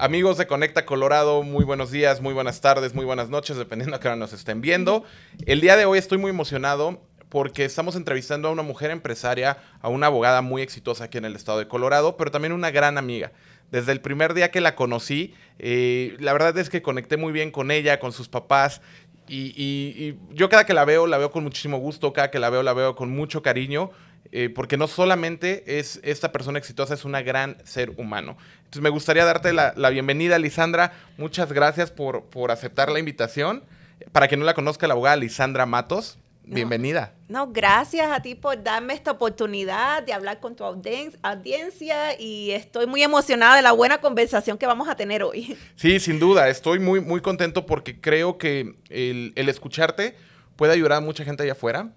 Amigos de Conecta Colorado, muy buenos días, muy buenas tardes, muy buenas noches, dependiendo a qué hora nos estén viendo. El día de hoy estoy muy emocionado porque estamos entrevistando a una mujer empresaria, a una abogada muy exitosa aquí en el estado de Colorado, pero también una gran amiga. Desde el primer día que la conocí, eh, la verdad es que conecté muy bien con ella, con sus papás. Y, y yo cada que la veo, la veo con muchísimo gusto, cada que la veo, la veo con mucho cariño. Eh, porque no solamente es esta persona exitosa, es una gran ser humano. Entonces me gustaría darte la, bienvenida, Lisandra. Muchas gracias por, por, aceptar la invitación. Para quien no la conozca, la abogada Lisandra Matos. Bienvenida. No, gracias a ti por darme esta oportunidad de hablar con tu audiencia y estoy muy emocionada de la buena conversación que vamos a tener hoy. Sí, sin duda, estoy muy, muy contento porque creo que el, el escucharte puede ayudar a mucha gente allá afuera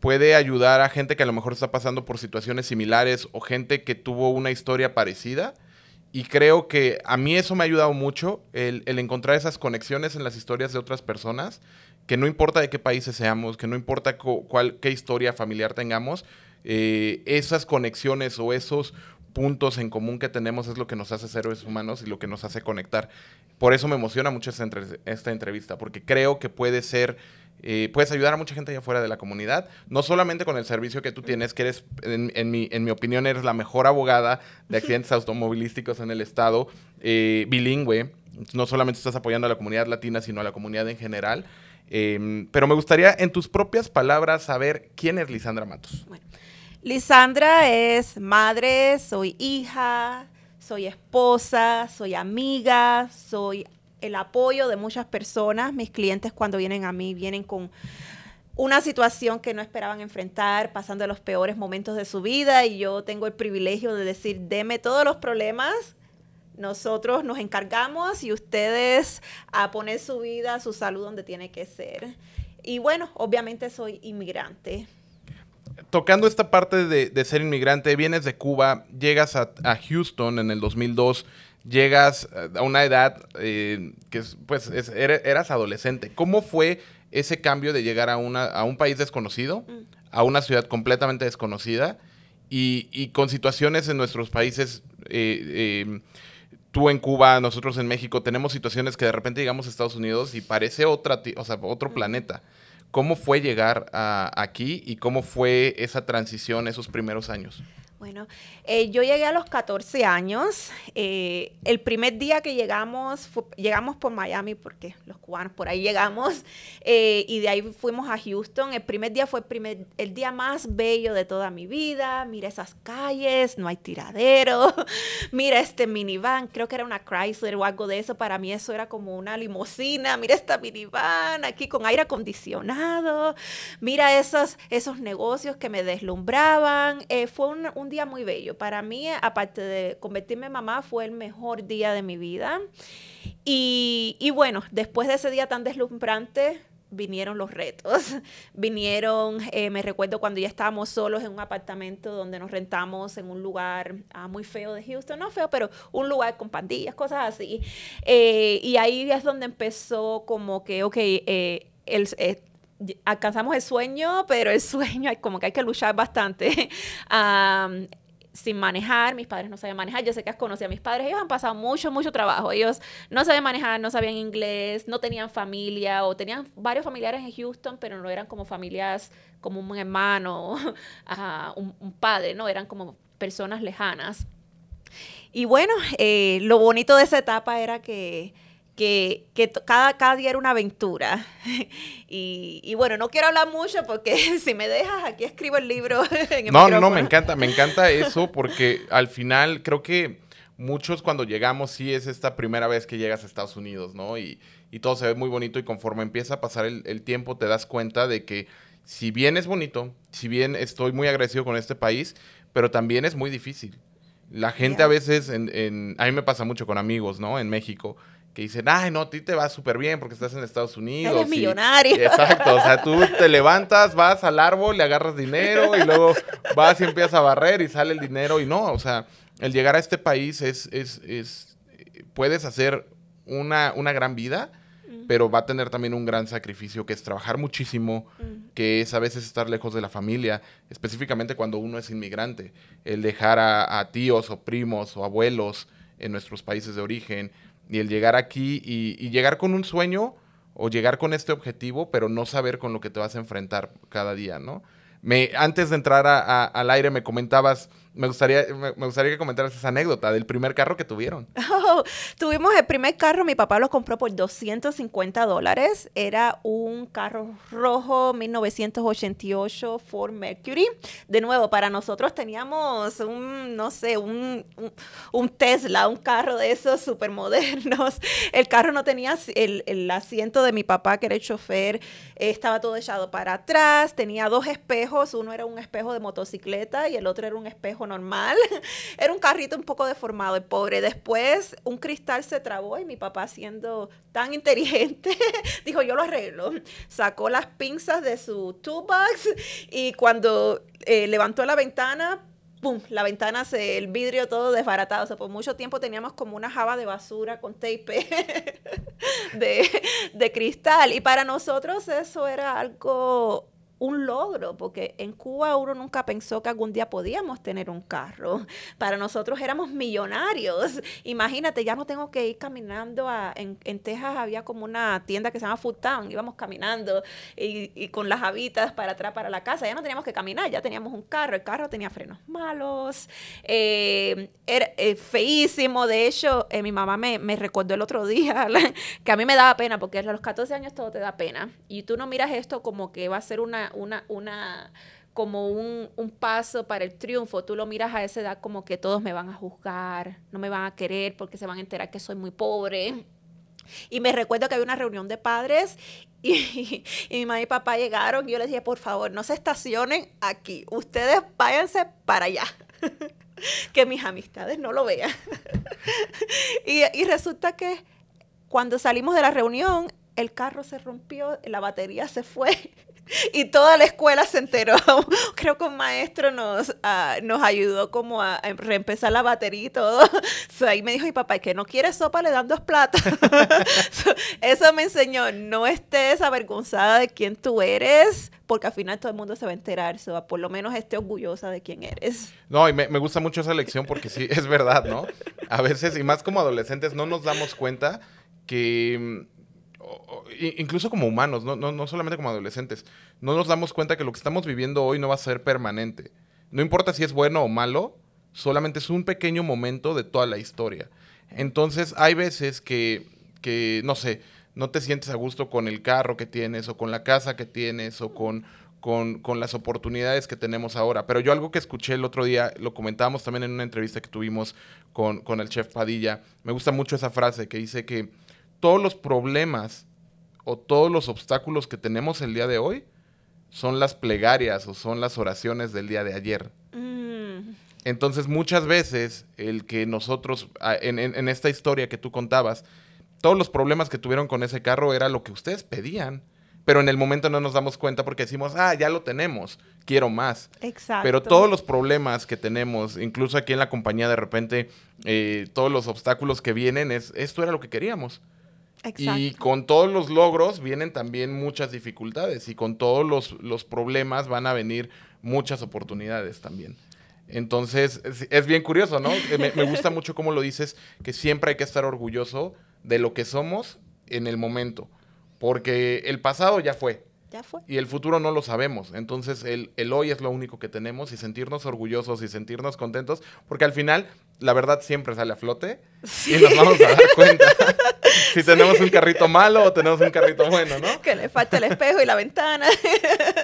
puede ayudar a gente que a lo mejor está pasando por situaciones similares o gente que tuvo una historia parecida. Y creo que a mí eso me ha ayudado mucho, el, encontrar esas conexiones en las historias de otras personas, que no importa de qué países seamos, que no importa cuál, qué historia familiar tengamos, eh, esas conexiones o esos puntos en común que tenemos es lo que nos hace seres humanos y lo que nos hace conectar. Por eso me emociona mucho esta, esta entrevista, porque creo que puede ser eh, puedes ayudar a mucha gente allá afuera de la comunidad, no solamente con el servicio que tú tienes, que eres, en, mi, en mi, opinión, eres la mejor abogada de accidentes automovilísticos en el estado, eh, bilingüe, no solamente estás apoyando a la comunidad latina, sino a la comunidad en general. Em, pero me gustaría, en tus propias palabras, saber quién es Lisandra Matos. Lisandra es madre, soy hija, soy esposa, soy amiga, soy el apoyo de muchas personas. Mis clientes cuando vienen a mí vienen con una situación que no esperaban enfrentar, pasando los peores momentos de su vida y yo tengo el privilegio de decir, deme todos los problemas, nosotros nos encargamos y ustedes a poner su vida, su salud donde tiene que ser. Y bueno, obviamente soy inmigrante. Tocando esta parte de, ser inmigrante, vienes de Cuba, llegas a, a Houston en el 2002 llegas a una edad eh, que pues eras adolescente. ¿Cómo fue ese cambio de llegar a, una, a un país desconocido, mm. a una ciudad completamente desconocida y, con situaciones en nuestros países? Eh, em, tú en Cuba, nosotros en México, tenemos situaciones que de repente llegamos a Estados Unidos y parece otra, o sea, otro mm. planeta. ¿Cómo fue llegar aquí y cómo fue esa transición esos primeros años? Bueno, eh, yo llegué a los 14 años. Eh, el primer día que llegamos, llegamos por Miami, porque los cubanos por ahí llegamos, eh, y de ahí fuimos a Houston. El primer día fue el, primer, día más bello de toda mi vida. Mira esas calles, no hay tiradero. Mira este minivan, creo que era una Chrysler o algo de eso. Para mí eso era como una limusina. Mira esta minivan aquí con aire acondicionado. Mira esos, esos negocios que me deslumbraban. fue un un día muy bello. Para mí, aparte de convertirme en mamá, fue el mejor día de mi vida. Y, bueno, después de ese día tan deslumbrante, vinieron los retos. Vinieron, eh, me recuerdo cuando ya estábamos solos en un apartamento donde nos rentamos en un lugar ah, muy feo de Houston, no feo, pero un lugar con pandillas, cosas así. Eh, y ahí es donde empezó como que, ok, eh, el, alcanzamos el sueño, pero el sueño como que hay que luchar bastante. sin manejar, mis padres no sabían manejar, yo sé que has conocido a mis padres, ellos han pasado mucho, mucho trabajo, ellos no sabían manejar, no sabían inglés, no tenían familia o tenían varios familiares en Houston, pero no eran como familias como un hermano, un, un, padre, no, eran como personas lejanas. Y bueno, eh, lo bonito de esa etapa era que que, cada, cada día era una aventura. Y, bueno, no quiero hablar mucho porque si me dejas, aquí escribo el libro. En el no, no, no, me encanta, me encanta eso porque al final creo que muchos cuando llegamos sí es esta primera vez que llegas a Estados Unidos, ¿no? Y, todo se ve muy bonito y conforme empieza a pasar el, tiempo te das cuenta de que si bien es bonito, si bien estoy muy agradecido con este país, pero también es muy difícil. La gente a veces, en, en, a mí me pasa mucho con amigos, ¿no? En México que dicen, ay, no, a ti te va súper bien porque estás en Estados Unidos. Eres millonario. exacto, o sea, tú te levantas, vas al árbol, le agarras dinero y luego vas y empiezas a barrer y sale el dinero y no, o sea, el llegar a este país es, es, es puedes hacer una, una gran vida, pero va a tener también un gran sacrificio que es trabajar muchísimo, que es a veces estar lejos de la familia, específicamente cuando uno es inmigrante, el dejar a, a tíos o primos o abuelos, en nuestros países de origen y el llegar aquí y, llegar con un sueño o llegar con este objetivo, pero no saber con lo que te vas a enfrentar cada día, ¿no? Me, antes de entrar al aire me comentabas me gustaría, me, gustaría que comentaras esa anécdota del primer carro que tuvieron. Oh, tuvimos el primer carro, mi papá lo compró por 250 dólares. Era un carro rojo 1988 Ford Mercury. De nuevo, para nosotros teníamos un, no sé, un, un, Tesla, un carro de esos súper modernos. El carro no tenía el, el, asiento de mi papá, que era el chofer, estaba todo echado para atrás. Tenía dos espejos, uno era un espejo de motocicleta y el otro era un espejo normal. Era un carrito un poco deformado, el pobre. Después un cristal se trabó y mi papá siendo tan inteligente, dijo, yo lo arreglo. Sacó las pinzas de su toolbox y cuando eh, levantó la ventana, ¡pum! La ventana, se, el vidrio todo desbaratado. O sea, por mucho tiempo teníamos como una java de basura con tape de, de cristal. Y para nosotros eso era algo un logro, porque en Cuba uno nunca pensó que algún día podíamos tener un carro. Para nosotros éramos millonarios. Imagínate, ya no tengo que ir caminando a, en, en Texas había como una tienda que se llama Food Town, íbamos caminando y, con las habitas para atrás para la casa, ya no teníamos que caminar, ya teníamos un carro, el carro tenía frenos malos, eh, era eh, feísimo, de hecho, eh, mi mamá me, me, recordó el otro día que a mí me daba pena, porque a los 14 años todo te da pena, y tú no miras esto como que va a ser una una, una, como un, paso para el triunfo. Tú lo miras a esa edad como que todos me van a juzgar, no me van a querer porque se van a enterar que soy muy pobre. Y me recuerdo que había una reunión de padres y, y, mi mamá y papá llegaron y yo les dije, por favor, no se estacionen aquí, ustedes váyanse para allá. que mis amistades no lo vean. y, y resulta que cuando salimos de la reunión, el carro se rompió, la batería se fue y toda la escuela se enteró. Creo que un maestro nos, ah, nos ayudó como a, reempezar la batería y todo. ahí me dijo mi papá, que no quieres sopa, le dan dos platos. eso me enseñó, no estés avergonzada de quién tú eres, porque al final todo el mundo se va a enterar. por lo menos esté orgullosa de quién eres. No, y me, me gusta mucho esa lección porque sí, es verdad, ¿no? A veces, y más como adolescentes, no nos damos cuenta que incluso como humanos, no, no, no, solamente como adolescentes, no nos damos cuenta que lo que estamos viviendo hoy no va a ser permanente. No importa si es bueno o malo, solamente es un pequeño momento de toda la historia. Entonces hay veces que, que, no sé, no te sientes a gusto con el carro que tienes o con la casa que tienes o con, con, con, las oportunidades que tenemos ahora. Pero yo algo que escuché el otro día, lo comentábamos también en una entrevista que tuvimos con, con el chef Padilla, me gusta mucho esa frase que dice que todos los problemas o todos los obstáculos que tenemos el día de hoy son las plegarias o son las oraciones del día de ayer. Mm. Entonces muchas veces el que nosotros, en, en, esta historia que tú contabas, todos los problemas que tuvieron con ese carro era lo que ustedes pedían, pero en el momento no nos damos cuenta porque decimos, ah, ya lo tenemos, quiero más. Exacto. Pero todos los problemas que tenemos, incluso aquí en la compañía de repente, eh, todos los obstáculos que vienen, es, esto era lo que queríamos. Y con todos los logros vienen también muchas dificultades y con todos los, problemas van a venir muchas oportunidades también. Entonces, es, bien curioso, ¿no? Eh, me, me, gusta mucho cómo lo dices, que siempre hay que estar orgulloso de lo que somos en el momento, porque el pasado ya fue, y el futuro no lo sabemos. Entonces, el, el, hoy es lo único que tenemos y sentirnos orgullosos y sentirnos contentos, porque al final, la verdad siempre sale a flote y nos vamos a dar cuenta si tenemos un carrito malo o tenemos un carrito bueno, ¿no? Que le falta el espejo y la ventana.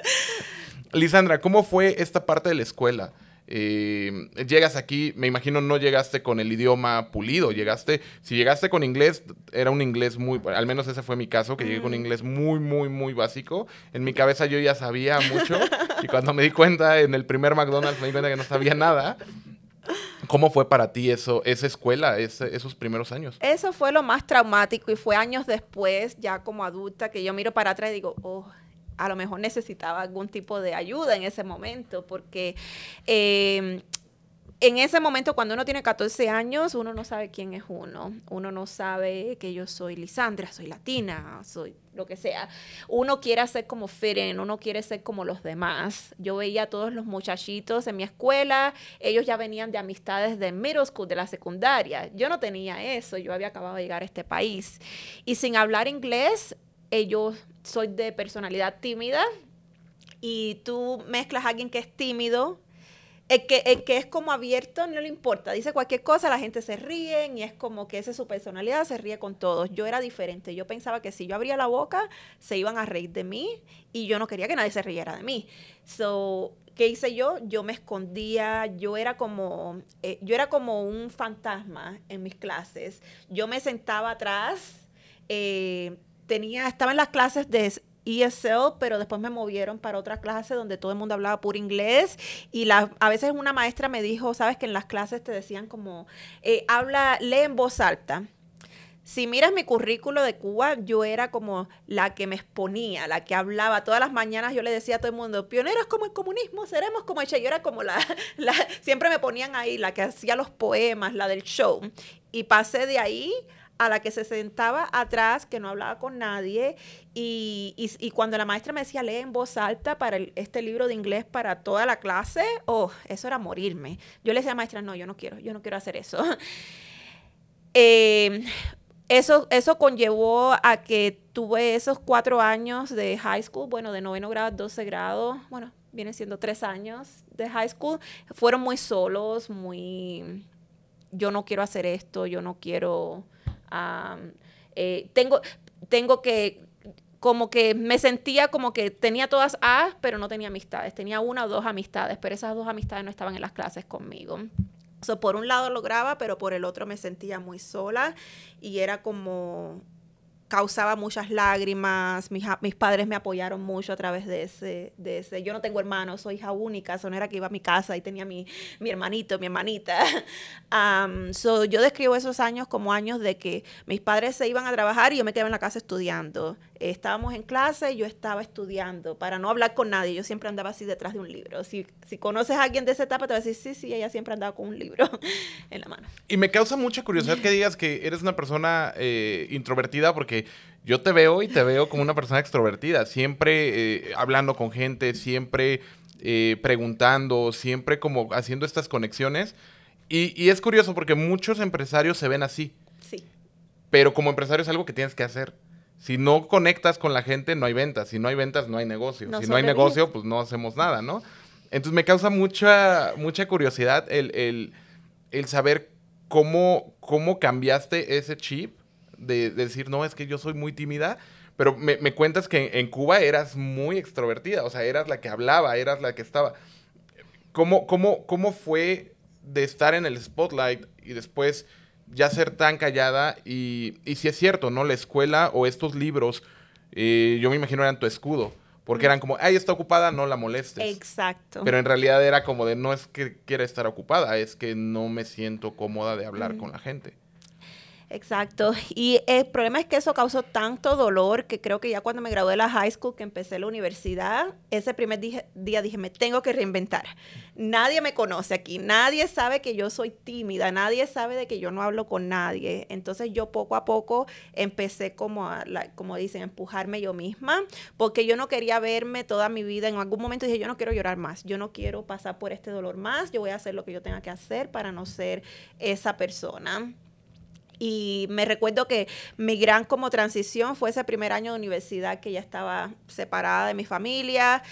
Lisandra, ¿cómo fue esta parte de la escuela? Eh, llegas aquí, me imagino no llegaste con el idioma pulido, llegaste, si llegaste con inglés, era un inglés muy, al menos ese fue mi caso, que llegué con mm. inglés muy, muy, muy básico. En mi cabeza yo ya sabía mucho y cuando me di cuenta en el primer McDonald's me di cuenta que no sabía nada. ¿Cómo fue para ti eso, esa escuela, esos primeros años? Eso fue lo más traumático y fue años después, ya como adulta, que yo miro para atrás y digo, oh, a lo mejor necesitaba algún tipo de ayuda en ese momento, porque em, en ese momento, cuando uno tiene 14 años, uno no sabe quién es uno. Uno no sabe que yo soy Lisandra, soy latina, soy lo que sea. Uno quiere ser como Feren, uno quiere ser como los demás. Yo veía a todos los muchachitos en mi escuela, ellos ya venían de amistades de middle school, de la secundaria. Yo no tenía eso, yo había acabado de llegar a este país. Y sin hablar inglés, eh, yo soy de personalidad tímida y tú mezclas a alguien que es tímido el que, es como abierto no le importa, dice cualquier cosa, la gente se ríe y es como que esa es su personalidad, se ríe con todos. Yo era diferente, yo pensaba que si yo abría la boca, se iban a reír de mí y yo no quería que nadie se riera de mí. So, ¿qué hice yo? Yo me escondía, yo era como, eh, yo era como un fantasma en mis clases. Yo me sentaba atrás, eh, tenía, estaba en las clases de ESL, pero después me movieron para otra clase donde todo el mundo hablaba puro inglés y a veces una maestra me dijo, sabes que en las clases te decían como, eh, habla, lee en voz alta. Si miras mi currículo de Cuba, yo era como la que me exponía, la que hablaba. Todas las mañanas yo le decía a todo el mundo, pioneros como el comunismo, seremos como el Yo era como la, siempre me ponían ahí, la que hacía los poemas, la del show. Y pasé de ahí a la que se sentaba atrás, que no hablaba con nadie, y, y, cuando la maestra me decía, lee en voz alta para este libro de inglés para toda la clase, oh, eso era morirme. Yo le decía a la maestra, no, yo no quiero, yo no quiero hacer eso. eh, eso, eso conllevó a que tuve esos cuatro años de high school, bueno, de noveno grado, 12 grado, bueno, viene siendo tres años de high school. Fueron muy solos, muy, yo no quiero hacer esto, yo no quiero eh, tengo, tengo que, como que me sentía como que tenía todas A, pero no tenía amistades. Tenía una o dos amistades, pero esas dos amistades no estaban en las clases conmigo. So, por un lado lograba, pero por el otro me sentía muy sola y era como causaba muchas lágrimas, mis, mis, padres me apoyaron mucho a través de ese, de ese, yo no tengo hermanos, soy hija única, so no era que iba a mi casa y tenía mi, mi hermanito, mi hermanita. Um, so yo describo esos años como años de que mis padres se iban a trabajar y yo me quedaba en la casa estudiando. estábamos en clase y yo estaba estudiando para no hablar con nadie, yo siempre andaba así detrás de un libro. Si, si conoces a alguien de esa etapa te va a decir, sí, sí, ella siempre andaba con un libro en la mano. Y me causa mucha curiosidad que digas que eres una persona eh, introvertida porque yo te veo y te veo como una persona extrovertida, siempre eh, hablando con gente, siempre eh, preguntando, siempre como haciendo estas conexiones. Y, es curioso porque muchos empresarios se ven así. Sí. Pero como empresario es algo que tienes que hacer. Si no conectas con la gente, no hay ventas. Si no hay ventas, no hay negocio. si no hay negocio, pues no hacemos nada, ¿no? Entonces me causa mucha, mucha curiosidad el, saber cómo, cómo cambiaste ese chip de, decir, no, es que yo soy muy tímida, pero me, cuentas que en, Cuba eras muy extrovertida, o sea, eras la que hablaba, eras la que estaba. ¿Cómo, cómo, cómo fue de estar en el spotlight y después ya ser tan callada? Y, y si es cierto, ¿no? La escuela o estos libros, eh, yo me imagino eran tu escudo. Porque eran como, ay, está ocupada, no la molestes. Exacto. Pero en realidad era como de, no es que quiera estar ocupada, es que no me siento cómoda de hablar con la gente. Exacto. Y el problema es que eso causó tanto dolor que creo que ya cuando me gradué de la high school, que empecé la universidad, ese primer día dije, me tengo que reinventar. Nadie me conoce aquí, nadie sabe que yo soy tímida, nadie sabe de que yo no hablo con nadie. Entonces yo poco a poco empecé como a, como dicen, empujarme yo misma, porque yo no quería verme toda mi vida. En algún momento dije, yo no quiero llorar más, yo no quiero pasar por este dolor más, yo voy a hacer lo que yo tenga que hacer para no ser esa persona. Y me recuerdo que mi gran como transición fue ese primer año de universidad que ya estaba separada de mi familia.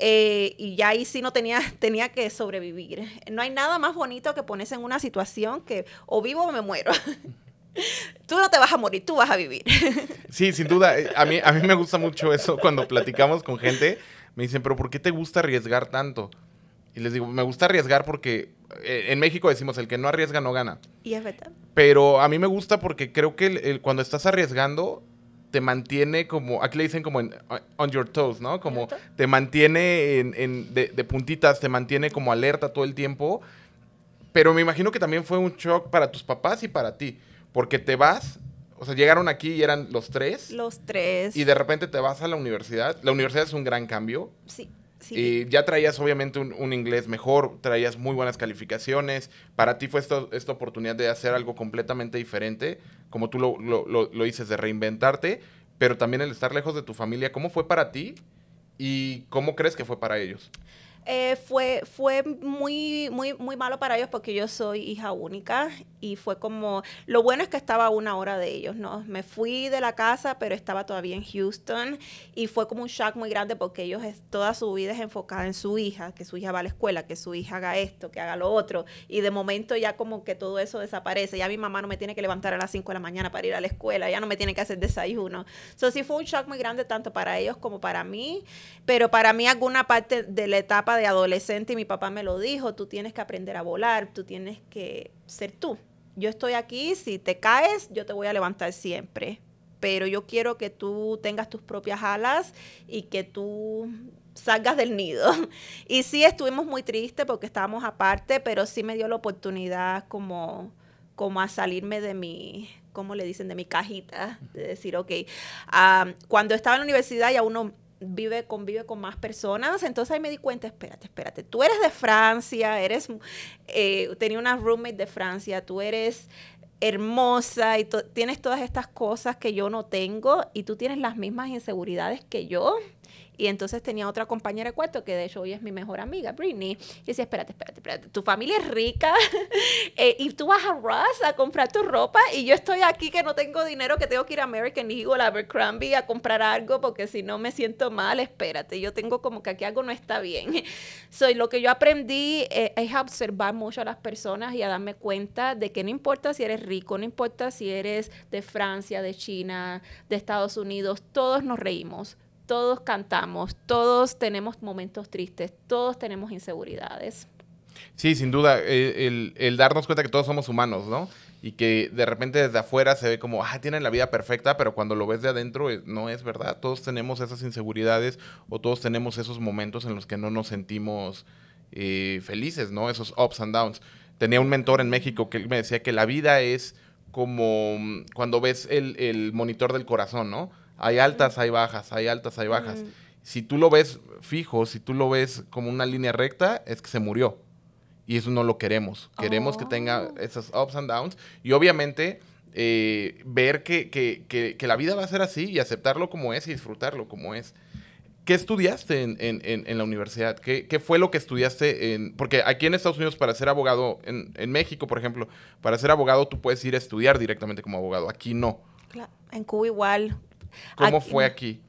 Eh, y ya ahí sí no tenía, tenía que sobrevivir. No hay nada más bonito que ponerse en una situación que o vivo o me muero. tú no te vas a morir, tú vas a vivir. Sí, sin duda. Eh, a mí, a mí me gusta mucho eso cuando platicamos con gente. Me dicen, pero ¿por qué te gusta arriesgar tanto? Y les digo, me gusta arriesgar porque en México decimos, el que no arriesga no gana. Y es verdad. Pero a mí me gusta porque creo que el, cuando estás arriesgando, te mantiene como, aquí le dicen como en, on your toes, ¿no? Como te mantiene en, de, de, puntitas, te mantiene como alerta todo el tiempo. Pero me imagino que también fue un shock para tus papás y para ti. Porque te vas, o sea, llegaron aquí y eran los tres. Los tres. Y de repente te vas a la universidad. La universidad es un gran cambio. Sí. Sí. ya traías obviamente un, inglés mejor, traías muy buenas calificaciones. Para ti fue esta oportunidad de hacer algo completamente diferente, como tú lo, lo, lo, dices, de reinventarte, pero también el estar lejos de tu familia. ¿Cómo fue para ti y cómo crees que fue para ellos? Eh, fue, fue muy, muy, muy malo para ellos porque yo soy hija única y fue como, lo bueno es que estaba a una hora de ellos, ¿no? Me fui de la casa, pero estaba todavía en Houston y fue como un shock muy grande porque ellos toda su vida es enfocada en su hija, que su hija va a la escuela, que su hija haga esto, que haga lo otro y de momento ya como que todo eso desaparece, ya mi mamá no me tiene que levantar a las 5 de la mañana para ir a la escuela, ya no me tiene que hacer desayuno. Eso sí fue un shock muy grande tanto para ellos como para mí, pero para mí alguna parte de la etapa de adolescente y mi papá me lo dijo, tú tienes que aprender a volar, tú tienes que ser tú. Yo estoy aquí, si te caes, yo te voy a levantar siempre, pero yo quiero que tú tengas tus propias alas y que tú salgas del nido. Y sí estuvimos muy tristes porque estábamos aparte, pero sí me dio la oportunidad como, como a salirme de mi, ¿cómo le dicen? De mi cajita, de decir, ok, ah, cuando estaba en la universidad ya uno vive, convive con más personas. Entonces ahí me di cuenta, espérate, espérate, tú eres de Francia, eres, eh, tenía una roommate de Francia, tú eres hermosa y tienes todas estas cosas que yo no tengo y tú tienes las mismas inseguridades que yo. Y entonces tenía otra compañera de cuarto, que de hecho hoy es mi mejor amiga, Britney. Y decía, espérate, espérate, espérate, tu familia es rica eh, y tú vas a Ross a comprar tu ropa y yo estoy aquí que no tengo dinero, que tengo que ir a American Eagle, a Abercrombie a comprar algo porque si no me siento mal, espérate, yo tengo como que aquí algo no está bien. Soy lo que yo aprendí eh, es a observar mucho a las personas y a darme cuenta de que no importa si eres rico, no importa si eres de Francia, de China, de Estados Unidos, todos nos reímos todos cantamos, todos tenemos momentos tristes, todos tenemos inseguridades. Sí, sin duda, el, darnos cuenta que todos somos humanos, ¿no? Y que de repente desde afuera se ve como, ah, tienen la vida perfecta, pero cuando lo ves de adentro eh, no es verdad. Todos tenemos esas inseguridades o todos tenemos esos momentos en los que no nos sentimos eh, felices, ¿no? Esos ups and downs. Tenía un mentor en México que me decía que la vida es como mm, cuando ves el monitor del corazón, ¿no? Hay altas, hay bajas, hay altas, hay bajas. Si tú lo ves fijo, si tú lo ves como una línea recta, es que se murió. Y eso no lo queremos. Queremos que tenga oh. esos ups and downs. Y obviamente eh, ver que, que, que, la vida va a ser así y aceptarlo como es y disfrutarlo como es. ¿Qué estudiaste en, en, en, la universidad? ¿Qué, ¿Qué, fue lo que estudiaste? En, porque aquí en Estados Unidos, para ser abogado, en, México, por ejemplo, para ser abogado tú puedes ir a estudiar directamente como abogado. Aquí no. Claro. En Cuba igual. ¿Cómo fue aquí?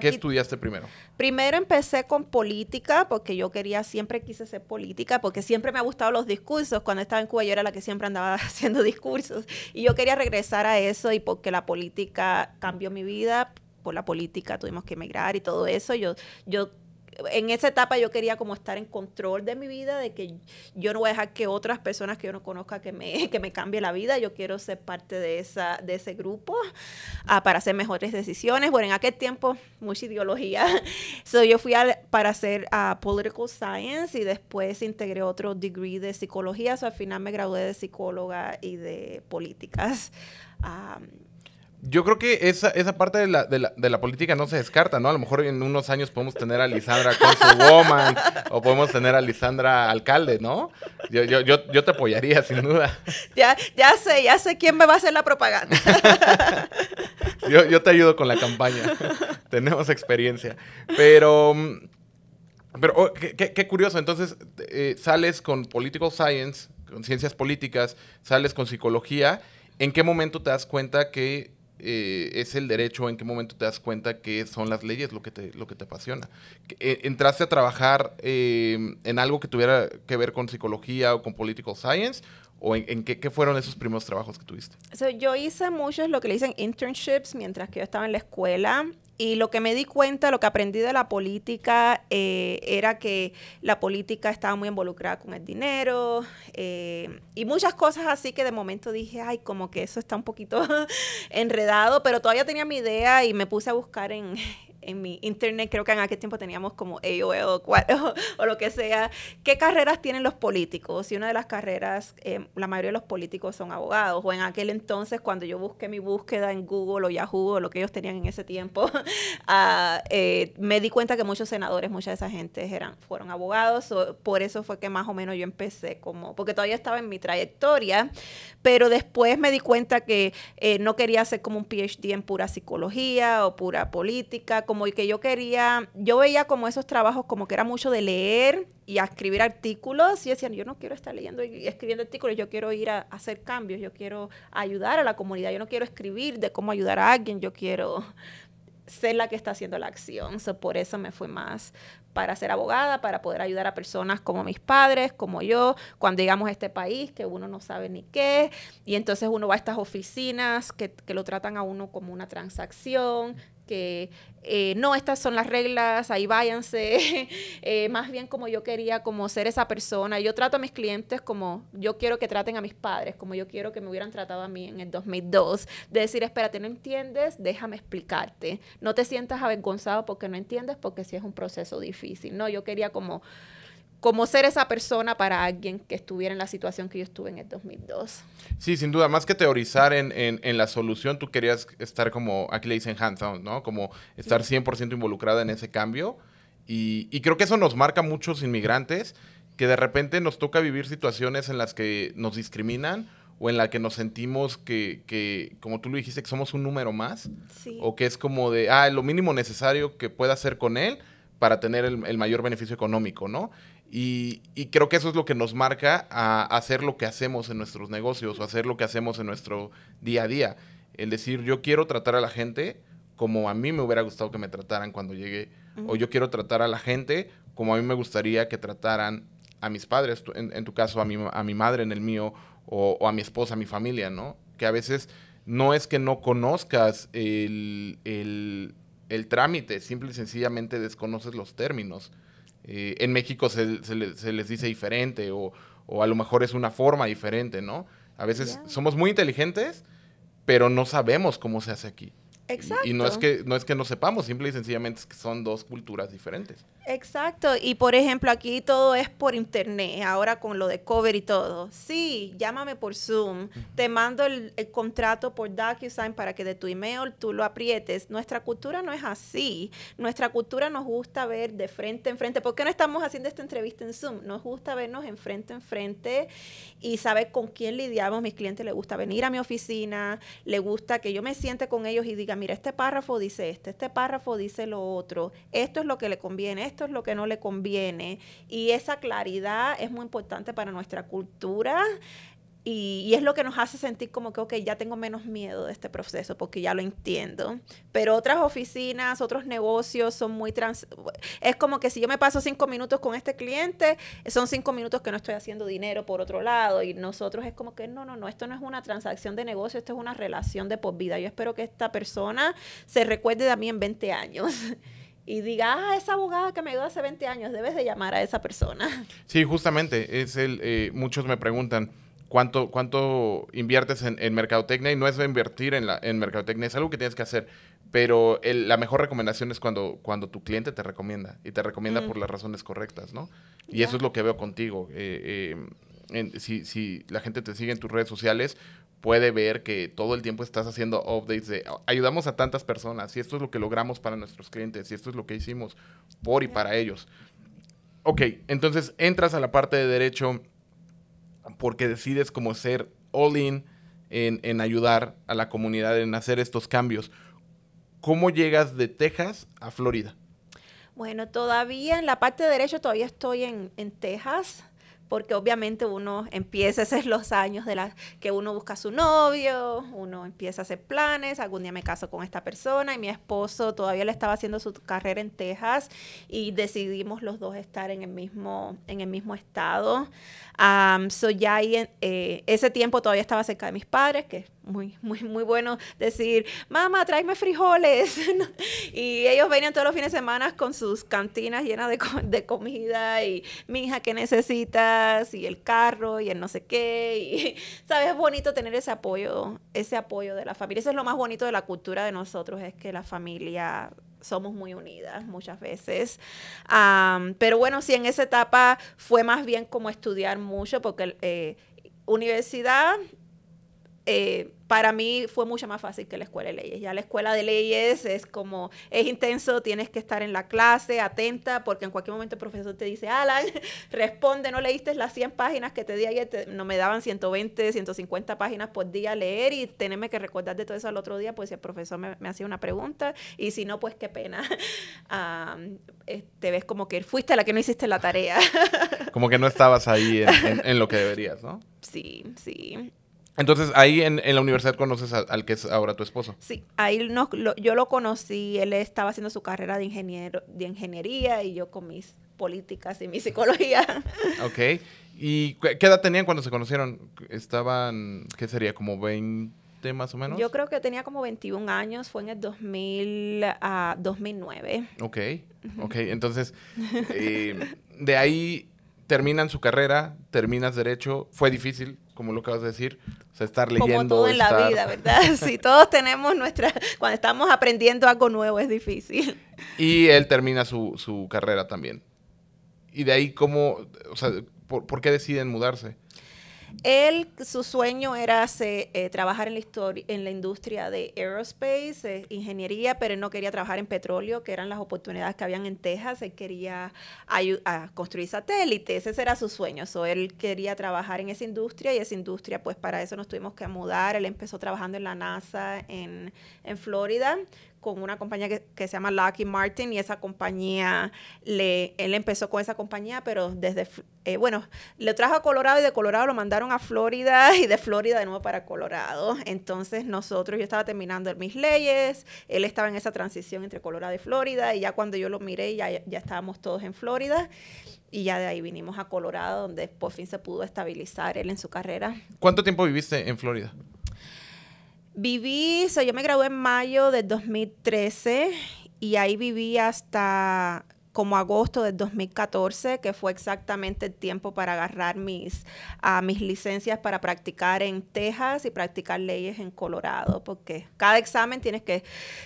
¿Qué estudiaste primero? Primero empecé con política, porque yo quería, siempre quise ser política, porque siempre me ha gustado los discursos. Cuando estaba en Cuba yo era la que siempre andaba haciendo discursos. Y yo quería regresar a eso y porque la política cambió mi vida, por la política tuvimos que emigrar y todo eso. Yo, yo en esa etapa yo quería como estar en control de mi vida, de que yo no voy a dejar que otras personas que yo no conozca que me, que me cambie la vida, yo quiero ser parte de, esa, de ese grupo uh, para hacer mejores decisiones. Bueno, en aquel tiempo, mucha ideología. so, yo fui para hacer uh, Political Science y después integré otro degree de psicología, so, al final me gradué de psicóloga y de políticas. Um, yo creo que esa, esa parte de la, de, la, de la, política no se descarta, ¿no? A lo mejor en unos años podemos tener a Lisandra Woman o podemos tener a Lisandra alcalde, ¿no? Yo, yo, yo, yo, te apoyaría, sin duda. Ya, ya sé, ya sé quién me va a hacer la propaganda. yo, yo te ayudo con la campaña. Tenemos experiencia. Pero, pero oh, qué, qué, curioso. Entonces, eh, sales con Political Science, con ciencias políticas, sales con psicología. ¿En qué momento te das cuenta que eh, es el derecho, en qué momento te das cuenta que son las leyes lo que te, lo que te apasiona. Eh, ¿Entraste a trabajar eh, en algo que tuviera que ver con psicología o con political science? ¿O en, qué, fueron esos primeros trabajos que tuviste? yo hice muchos lo que le dicen internships mientras que yo estaba en la escuela. Y lo que me di cuenta, lo que aprendí de la política, eh, era que la política estaba muy involucrada con el dinero eh, y muchas cosas así que de momento dije, ay, como que eso está un poquito enredado, pero todavía tenía mi idea y me puse a buscar en, en mi internet, creo que en aquel tiempo teníamos como AOL o, o, lo que sea, ¿qué carreras tienen los políticos? Y una de las carreras, eh, la mayoría de los políticos son abogados, o en aquel entonces cuando yo busqué mi búsqueda en Google o Yahoo o lo que ellos tenían en ese tiempo, uh, eh, me di cuenta que muchos senadores, mucha de esa gente eran, fueron abogados, por eso fue que más o menos yo empecé como, porque todavía estaba en mi trayectoria, pero después me di cuenta que eh, no quería hacer como un PhD en pura psicología o pura política, como que yo quería, yo veía como esos trabajos como que era mucho de leer y a escribir artículos y decían, yo no quiero estar leyendo y escribiendo artículos, yo quiero ir a, hacer cambios, yo quiero ayudar a la comunidad, yo no quiero escribir de cómo ayudar a alguien, yo quiero ser la que está haciendo la acción. por eso me fui más para ser abogada, para poder ayudar a personas como mis padres, como yo, cuando llegamos a este país, que uno no sabe ni qué, y entonces uno va a estas oficinas que, que lo tratan a uno como una transacción, que eh, no, estas son las reglas, ahí váyanse, eh, más bien como yo quería como ser esa persona. Yo trato a mis clientes como yo quiero que traten a mis padres, como yo quiero que me hubieran tratado a mí en el 2002, de decir, espérate, no entiendes, déjame explicarte, no te sientas avergonzado porque no entiendes, porque sí es un proceso difícil, no, yo quería como como ser esa persona para alguien que estuviera en la situación que yo estuve en el 2002. Sí, sin duda, más que teorizar en, en, la solución, tú querías estar como, aquí le dicen hands-on, ¿no? Como estar 100% involucrada en ese cambio. Y, y, creo que eso nos marca a muchos inmigrantes, que de repente nos toca vivir situaciones en las que nos discriminan o en la que nos sentimos que, que, como tú lo dijiste, que somos un número más. Sí. O que es como de, ah, lo mínimo necesario que pueda hacer con él para tener el, el mayor beneficio económico, ¿no? Y, creo que eso es lo que nos marca a hacer lo que hacemos en nuestros negocios o hacer lo que hacemos en nuestro día a día. El decir, yo quiero tratar a la gente como a mí me hubiera gustado que me trataran cuando llegué. O yo quiero tratar a la gente como a mí me gustaría que trataran a mis padres, en, tu caso a mi, a mi madre, en el mío, o, a mi esposa, a mi familia, ¿no? Que a veces no es que no conozcas el, el, el trámite, simple y sencillamente desconoces los términos. Eh, en México se, les dice diferente o, a lo mejor es una forma diferente, ¿no? A veces somos muy inteligentes, pero no sabemos cómo se hace aquí. Exacto. Y, no es que no es que no sepamos, simple y sencillamente es que son dos culturas diferentes. Exacto, y por ejemplo, aquí todo es por internet, ahora con lo de cover y todo. Sí, llámame por Zoom, te mando el, contrato por DocuSign para que de tu email tú lo aprietes. Nuestra cultura no es así. Nuestra cultura nos gusta ver de frente en frente. ¿Por qué no estamos haciendo esta entrevista en Zoom? Nos gusta vernos en frente en frente y saber con quién lidiamos. Mis clientes les gusta venir a mi oficina, le gusta que yo me siente con ellos y diga, mira, este párrafo dice este, este párrafo dice lo otro, esto es lo que le conviene, esto es lo que no le conviene. Y esa claridad es muy importante para nuestra cultura. Y, es lo que nos hace sentir como que, ok, ya tengo menos miedo de este proceso porque ya lo entiendo. Pero otras oficinas, otros negocios son muy trans... Es como que si yo me paso cinco minutos con este cliente, son cinco minutos que no estoy haciendo dinero por otro lado. Y nosotros es como que, no, no, no, esto no es una transacción de negocio, esto es una relación de por vida. Yo espero que esta persona se recuerde de mí en 20 años. y diga, ah, esa abogada que me ayudó hace 20 años, debes de llamar a esa persona. Sí, justamente, es el, eh, muchos me preguntan, ¿cuánto, cuánto inviertes en, mercadotecnia? Y no es invertir en, la, en mercadotecnia, es algo que tienes que hacer. Pero la mejor recomendación es cuando, cuando tu cliente te recomienda y te recomienda mm. por las razones correctas, ¿no? Y eso es lo que veo contigo. Eh, eh, si, si la gente te sigue en tus redes sociales, puede ver que todo el tiempo estás haciendo updates de ayudamos a tantas personas y esto es lo que logramos para nuestros clientes y esto es lo que hicimos por y para ellos. Ok, entonces entras a la parte de derecho porque decides como ser all in en, en ayudar a la comunidad, en hacer estos cambios. ¿Cómo llegas de Texas a Florida? Bueno, todavía en la parte de derecho todavía estoy en, en Texas porque obviamente uno empieza, a hacer los años de la que uno busca a su novio, uno empieza a hacer planes, algún día me caso con esta persona y mi esposo todavía le estaba haciendo su carrera en Texas y decidimos los dos estar en el mismo, en el mismo estado. Um, so ya ahí, eh, ese tiempo todavía estaba cerca de mis padres, que muy, muy, muy bueno decir, mamá, tráeme frijoles. y ellos venían todos los fines de semana con sus cantinas llenas de, de, comida y mi hija que necesitas y el carro y el no sé qué. Y, ¿sabes? Es bonito tener ese apoyo, ese apoyo de la familia. Eso es lo más bonito de la cultura de nosotros, es que la familia somos muy unidas muchas veces. pero bueno, sí, en esa etapa fue más bien como estudiar mucho, porque eh, universidad eh, para mí fue mucho más fácil que la escuela de leyes. Ya la escuela de leyes es como, es intenso, tienes que estar en la clase, atenta, porque en cualquier momento el profesor te dice, Alan, responde, no leíste las 100 páginas que te di ayer, no me daban 120, 150 páginas por día a leer y tenerme que recordar de todo eso al otro día, pues si el profesor me, hacía una pregunta y si no, pues qué pena. Eh, te ves como que fuiste la que no hiciste la tarea. como que no estabas ahí en lo que deberías, ¿no? Sí, sí. Entonces, ahí en, la universidad conoces al que es ahora tu esposo. Sí, ahí no, yo lo conocí, él estaba haciendo su carrera de, ingeniero, de ingeniería y yo con mis políticas y mi psicología. Ok. ¿Y qué edad tenían cuando se conocieron? Estaban, ¿qué sería? ¿Como 20 más o menos? Yo creo que tenía como 21 años, fue en el 2000 a 2009. Ok, ok. Entonces, eh, de ahí terminan su carrera, terminas derecho, fue difícil, como lo acabas de decir, o sea, estar leyendo. Como todo en la vida, ¿verdad? sí, todos tenemos nuestra, cuando estamos aprendiendo algo nuevo es difícil. Y él termina su, su carrera también. Y de ahí, ¿cómo, o sea, por, por qué deciden mudarse? Él, su sueño era eh, trabajar en la, en la industria de aerospace, ingeniería, pero él no quería trabajar en petróleo, que eran las oportunidades que habían en Texas. Él quería construir satélites, ese era su sueño. So, él quería trabajar en esa industria y esa industria, pues para eso nos tuvimos que mudar. Él empezó trabajando en la NASA en Florida con una compañía que, se llama Lucky Martin y esa compañía, le, él empezó con esa compañía, pero desde, eh, bueno, le trajo a Colorado y de Colorado lo mandaron a Florida y de Florida de nuevo para Colorado. Entonces nosotros, yo estaba terminando mis leyes, él estaba en esa transición entre Colorado y Florida y ya cuando yo lo miré ya, ya estábamos todos en Florida. Y ya de ahí vinimos a Colorado, donde por fin se pudo estabilizar él en su carrera. ¿Cuánto tiempo viviste en Florida? Viví, yo me gradué en mayo del 2013 y ahí viví hasta como agosto del 2014, que fue exactamente el tiempo para agarrar mis, mis licencias para practicar en Texas y practicar leyes en Colorado, porque cada examen tienes que,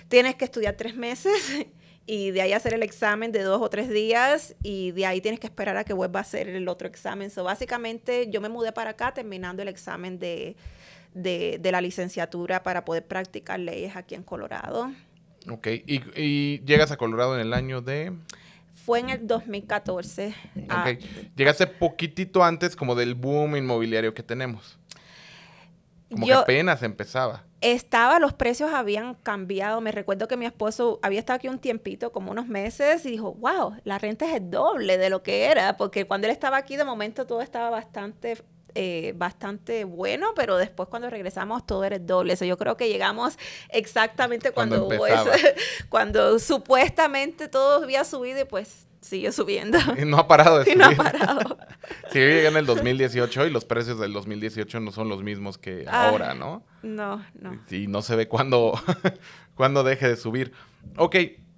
tienes que estudiar tres meses y de ahí hacer el examen de dos o tres días y de ahí tienes que esperar a que vuelva a hacer el otro examen. So, básicamente yo me mudé para acá terminando el examen de de, la licenciatura para poder practicar leyes aquí en Colorado. Ok, ¿Y, llegas a Colorado en el año de...? Fue en el 2014. Ok, llegaste poquitito antes como del boom inmobiliario que tenemos. Como que apenas empezaba. Estaba, los precios habían cambiado. Me recuerdo que mi esposo había estado aquí un tiempito, como unos meses, y dijo, wow, la renta es el doble de lo que era, porque cuando él estaba aquí, de momento todo estaba bastante eh, bastante bueno, pero después cuando regresamos todo era el doble. Eso yo creo que llegamos exactamente cuando, cuando, cuando supuestamente todo había subido y pues siguió subiendo. Y no ha parado de subir. Y no ha parado. sí, llegué en el 2018 y los precios del 2018 no son los mismos que ah, ahora, ¿no? No, no. Y no se ve cuándo, cuándo deje de subir. Ok,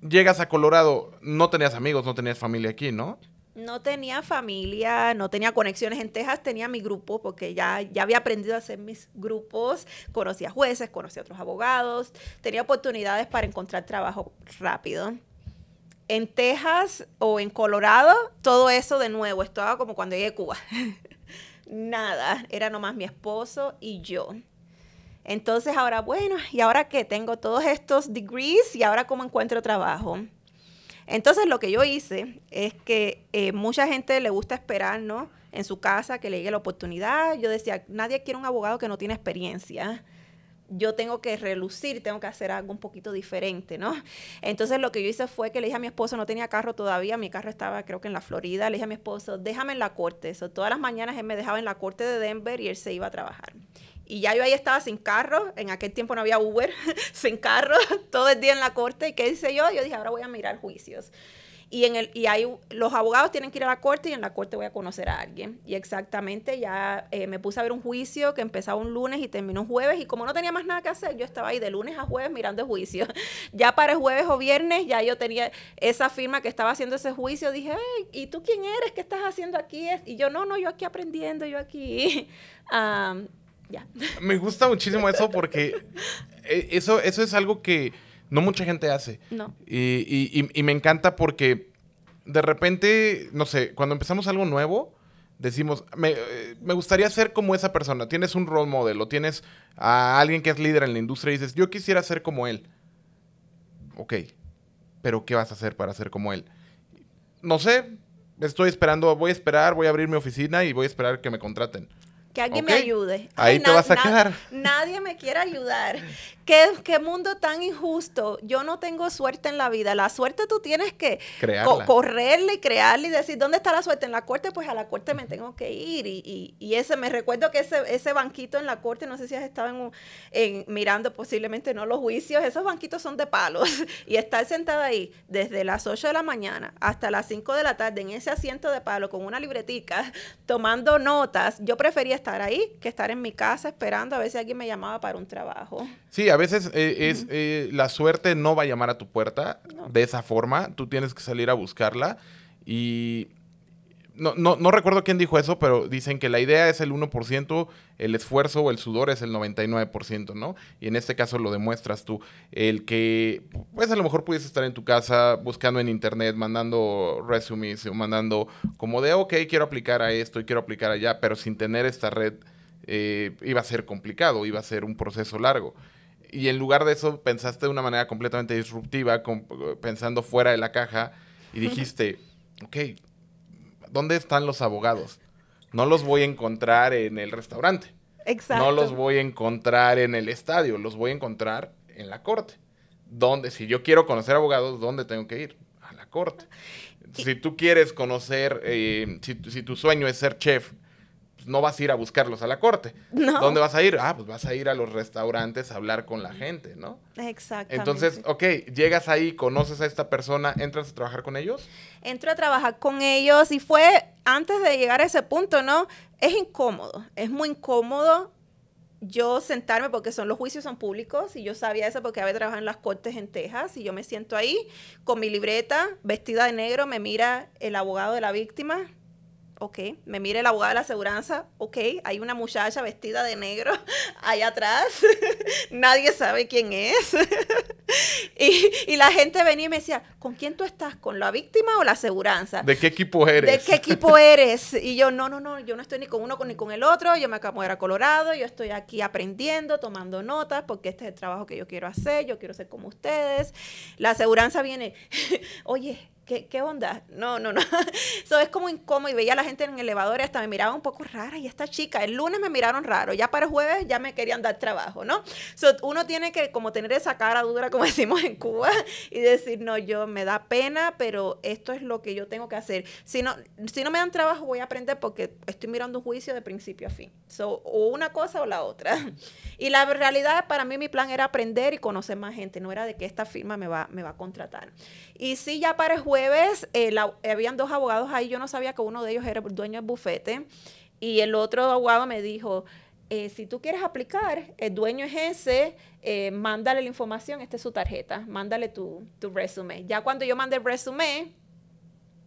llegas a Colorado, no tenías amigos, no tenías familia aquí, ¿no? No tenía familia, no tenía conexiones en Texas, tenía mi grupo porque ya, ya había aprendido a hacer mis grupos, conocía jueces, conocía otros abogados, tenía oportunidades para encontrar trabajo rápido. En Texas o en Colorado, todo eso de nuevo, estaba como cuando llegué a Cuba. Nada, era nomás mi esposo y yo. Entonces ahora, bueno, ¿y ahora qué? Tengo todos estos degrees y ahora cómo encuentro trabajo. Entonces lo que yo hice es que eh, mucha gente le gusta esperar, ¿no? En su casa que le llegue la oportunidad. Yo decía, nadie quiere un abogado que no tiene experiencia yo tengo que relucir, tengo que hacer algo un poquito diferente, ¿no? Entonces lo que yo hice fue que le dije a mi esposo, no tenía carro todavía, mi carro estaba creo que en la Florida, le dije a mi esposo, déjame en la corte. Eso, todas las mañanas él me dejaba en la corte de Denver y él se iba a trabajar. Y ya yo ahí estaba sin carro, en aquel tiempo no había Uber, sin carro, todo el día en la corte. ¿Y qué hice yo? Yo dije, ahora voy a mirar juicios. Y, en el, y hay, los abogados tienen que ir a la corte y en la corte voy a conocer a alguien. Y exactamente ya eh, me puse a ver un juicio que empezaba un lunes y terminó un jueves. Y como no tenía más nada que hacer, yo estaba ahí de lunes a jueves mirando el juicio. ya para el jueves o viernes ya yo tenía esa firma que estaba haciendo ese juicio. Dije, ¿y tú quién eres? ¿Qué estás haciendo aquí? Y yo, no, no, yo aquí aprendiendo, yo aquí. Ya. Me gusta muchísimo eso porque eh, eso, eso es algo que no mucha gente hace. No. Y, y- y- y me encanta porque de repente, no sé, cuando empezamos algo nuevo, decimos, me, eh, me gustaría ser como esa persona. Tienes un role model o tienes a alguien que es líder en la industria y dices, yo quisiera ser como él. Ok, pero ¿qué vas a hacer para ser como él? No sé, estoy esperando, voy a esperar, voy a abrir mi oficina y voy a esperar que me contraten. Que alguien me ayude. Ahí te vas a quedar. Nadie me quiere ayudar. ¿Qué, qué mundo tan injusto. Yo no tengo suerte en la vida. La suerte tú tienes que Crearla. correrla y crearla y decir, ¿dónde está la suerte? En la corte, pues a la corte me tengo que ir. Y, y- y ese, me recuerdo que ese, ese banquito en la corte, no sé si has estado en, un- en- mirando posiblemente no los juicios, esos banquitos son de palos. Y estar sentada ahí desde las 8 de la mañana hasta las 5 de la tarde en ese asiento de palo con una libretica, tomando notas, yo prefería estar ahí que estar en mi casa esperando a ver si alguien me llamaba para un trabajo. Sí, a veces eh, es eh, la suerte no va a llamar a tu puerta No. de esa forma. Tú tienes que salir a buscarla. Y no, no, no recuerdo quién dijo eso, pero dicen que la idea es el 1%, el esfuerzo o el sudor es el 99%, ¿no? Y en este caso lo demuestras tú. El que, pues a lo mejor puedes estar en tu casa buscando en internet, mandando resumes o mandando como de, ok, quiero aplicar a esto y quiero aplicar allá, pero sin tener esta red eh, iba a ser complicado, iba a ser un proceso largo. Y en lugar de eso pensaste de una manera completamente disruptiva, pensando fuera de la caja y dijiste, ok, ¿dónde están los abogados? No los voy a encontrar en el restaurante. Exacto. No los voy a encontrar en el estadio, los voy a encontrar en la corte. ¿Dónde? Si yo quiero conocer abogados, ¿dónde tengo que ir? A la corte. Si tú quieres conocer, eh, si, tu- si tu sueño es ser chef, no vas a ir a buscarlos a la corte. No. ¿Dónde vas a ir? Ah, pues vas a ir a los restaurantes a hablar con la gente, ¿no? Exactamente. Entonces, ok, llegas ahí, conoces a esta persona, entras a trabajar con ellos. entro a trabajar con ellos y fue antes de llegar a ese punto, ¿no? Es incómodo, es muy incómodo yo sentarme porque son los juicios son públicos y yo sabía eso porque había trabajado en las cortes en Texas y yo me siento ahí con mi libreta vestida de negro, me mira el abogado de la víctima. Ok, me mira el abogado de la aseguranza, ok, hay una muchacha vestida de negro allá atrás, nadie sabe quién es. y, y la gente venía y me decía, ¿con quién tú estás? ¿Con la víctima o la aseguranza? ¿De qué equipo eres? ¿De qué equipo eres? Y yo, no, no, no, yo no estoy ni con uno ni con el otro, yo me acabo de ir a Colorado, yo estoy aquí aprendiendo, tomando notas, porque este es el trabajo que yo quiero hacer, yo quiero ser como ustedes. La aseguranza viene, oye, ¿qué, qué onda? No, no, no. Eso es como incómodo y veía a la gente en el elevador y hasta me miraba un poco rara y esta chica, el lunes me miraron raro, ya para el jueves ya me querían dar trabajo, ¿no? So, uno tiene que como tener esa cara dura, como decimos en Cuba, y decir, no, yo me da pena, pero esto es lo que yo tengo que hacer. Si no, si no me dan trabajo, voy a aprender porque estoy mirando un juicio de principio a fin. So, o una cosa o la otra. Y la realidad para mí mi plan era aprender y conocer más gente, no era de que esta firma me va, me va a contratar. Y sí, ya para jueves, eh, la- habían dos abogados ahí, yo no sabía que uno de ellos era dueño del bufete, y el otro abogado me dijo, eh, si tú quieres aplicar, el dueño es ese, eh, mándale la información, esta es su tarjeta, mándale tu, tu resumen. Ya cuando yo mandé el resumen,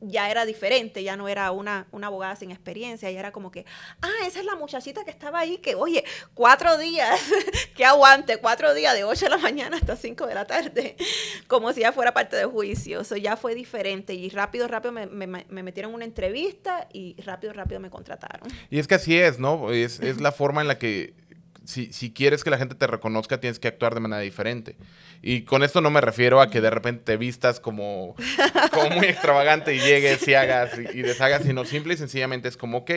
ya era diferente, ya no era una, una abogada sin experiencia, ya era como que, ah, esa es la muchachita que estaba ahí, que oye, cuatro días, que aguante, cuatro días de 8 de la mañana hasta 5 de la tarde, como si ya fuera parte del juicio, eso ya fue diferente y rápido, rápido me, me- me metieron una entrevista y rápido, rápido me contrataron. Y es que así es, ¿no? Es, es la forma en la que si, si quieres que la gente te reconozca, tienes que actuar de manera diferente. Y con esto no me refiero a que de repente te vistas como, como muy extravagante y llegues y hagas y, y deshagas, sino simple y sencillamente es como, ok,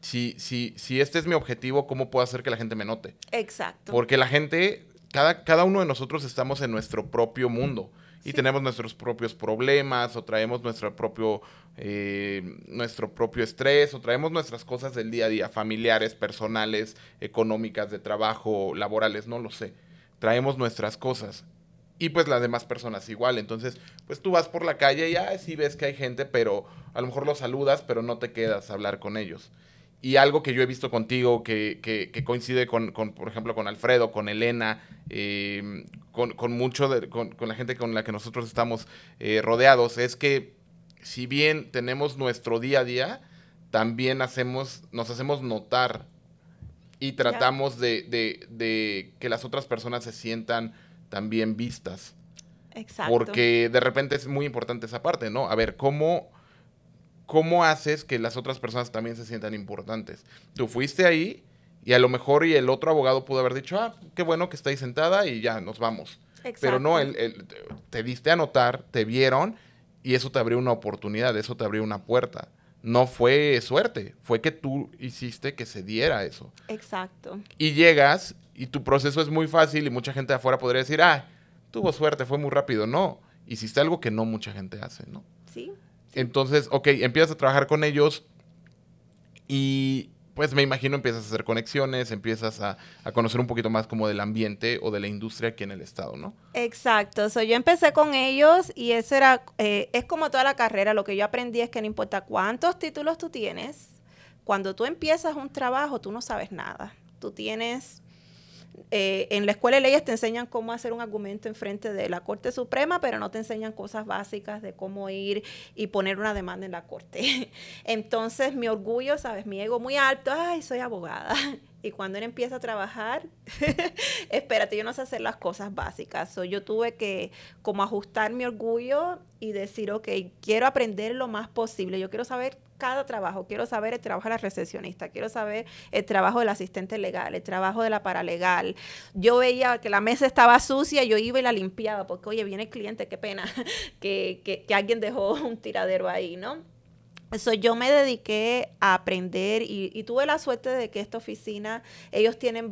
si, si, si este es mi objetivo, ¿cómo puedo hacer que la gente me note? Exacto. Porque la gente, cada, cada uno de nosotros estamos en nuestro propio mundo y tenemos nuestros propios problemas o traemos nuestro propio, eh, nuestro propio estrés o traemos nuestras cosas del día a día, familiares, personales, económicas, de trabajo, laborales, no lo sé. Traemos nuestras cosas. Y pues las demás personas igual. Entonces, pues tú vas por la calle y ah, sí ves que hay gente, pero a lo mejor los saludas, pero no te quedas a hablar con ellos. Y algo que yo he visto contigo que, que- que coincide con, con, por ejemplo, con Alfredo, con Elena, eh, con, con mucho de- con, con la gente con la que nosotros estamos eh, rodeados, es que si bien tenemos nuestro día a día, también hacemos, nos hacemos notar y tratamos de, de- de que las otras personas se sientan también vistas. Exacto. Porque de repente es muy importante esa parte, ¿no? A ver, ¿cómo, ¿cómo haces que las otras personas también se sientan importantes? Tú fuiste ahí y a lo mejor y el otro abogado pudo haber dicho, ah, qué bueno que está ahí sentada y ya, nos vamos. Exacto. Pero no, él, él- te diste a notar, te vieron y eso te abrió una oportunidad, eso te abrió una puerta. No fue suerte, fue que tú hiciste que se diera eso. Exacto. Y llegas y tu proceso es muy fácil y mucha gente de afuera podría decir, ah, tuvo suerte, fue muy rápido. No, hiciste algo que no mucha gente hace, ¿no? Entonces, ok, empiezas a trabajar con ellos y pues me imagino empiezas a hacer conexiones, empiezas a, a conocer un poquito más como del ambiente o de la industria aquí en el estado, ¿no? Exacto. So, yo empecé con ellos y era, eh, es como toda la carrera. Lo que yo aprendí es que no importa cuántos títulos tú tienes, cuando tú empiezas un trabajo, tú no sabes nada. Tú tienes, eh, en la escuela de leyes te enseñan cómo hacer un argumento en frente de la Corte Suprema, pero no te enseñan cosas básicas de cómo ir y poner una demanda en la Corte. Entonces, mi orgullo, ¿sabes? Mi ego muy alto, ay, soy abogada. Y cuando él empieza a trabajar, espérate, yo no sé hacer las cosas básicas. So, yo tuve que como ajustar mi orgullo y decir, ok, quiero aprender lo más posible. Yo quiero saber cada trabajo. Quiero saber el trabajo de la recepcionista, quiero saber el trabajo del asistente legal, el trabajo de la paralegal. Yo veía que la mesa estaba sucia, yo iba y la limpiaba, porque oye, viene el cliente, qué pena que, que, que alguien dejó un tiradero ahí, ¿no? Eso yo me dediqué a aprender y, tuve la suerte de que esta oficina, ellos tienen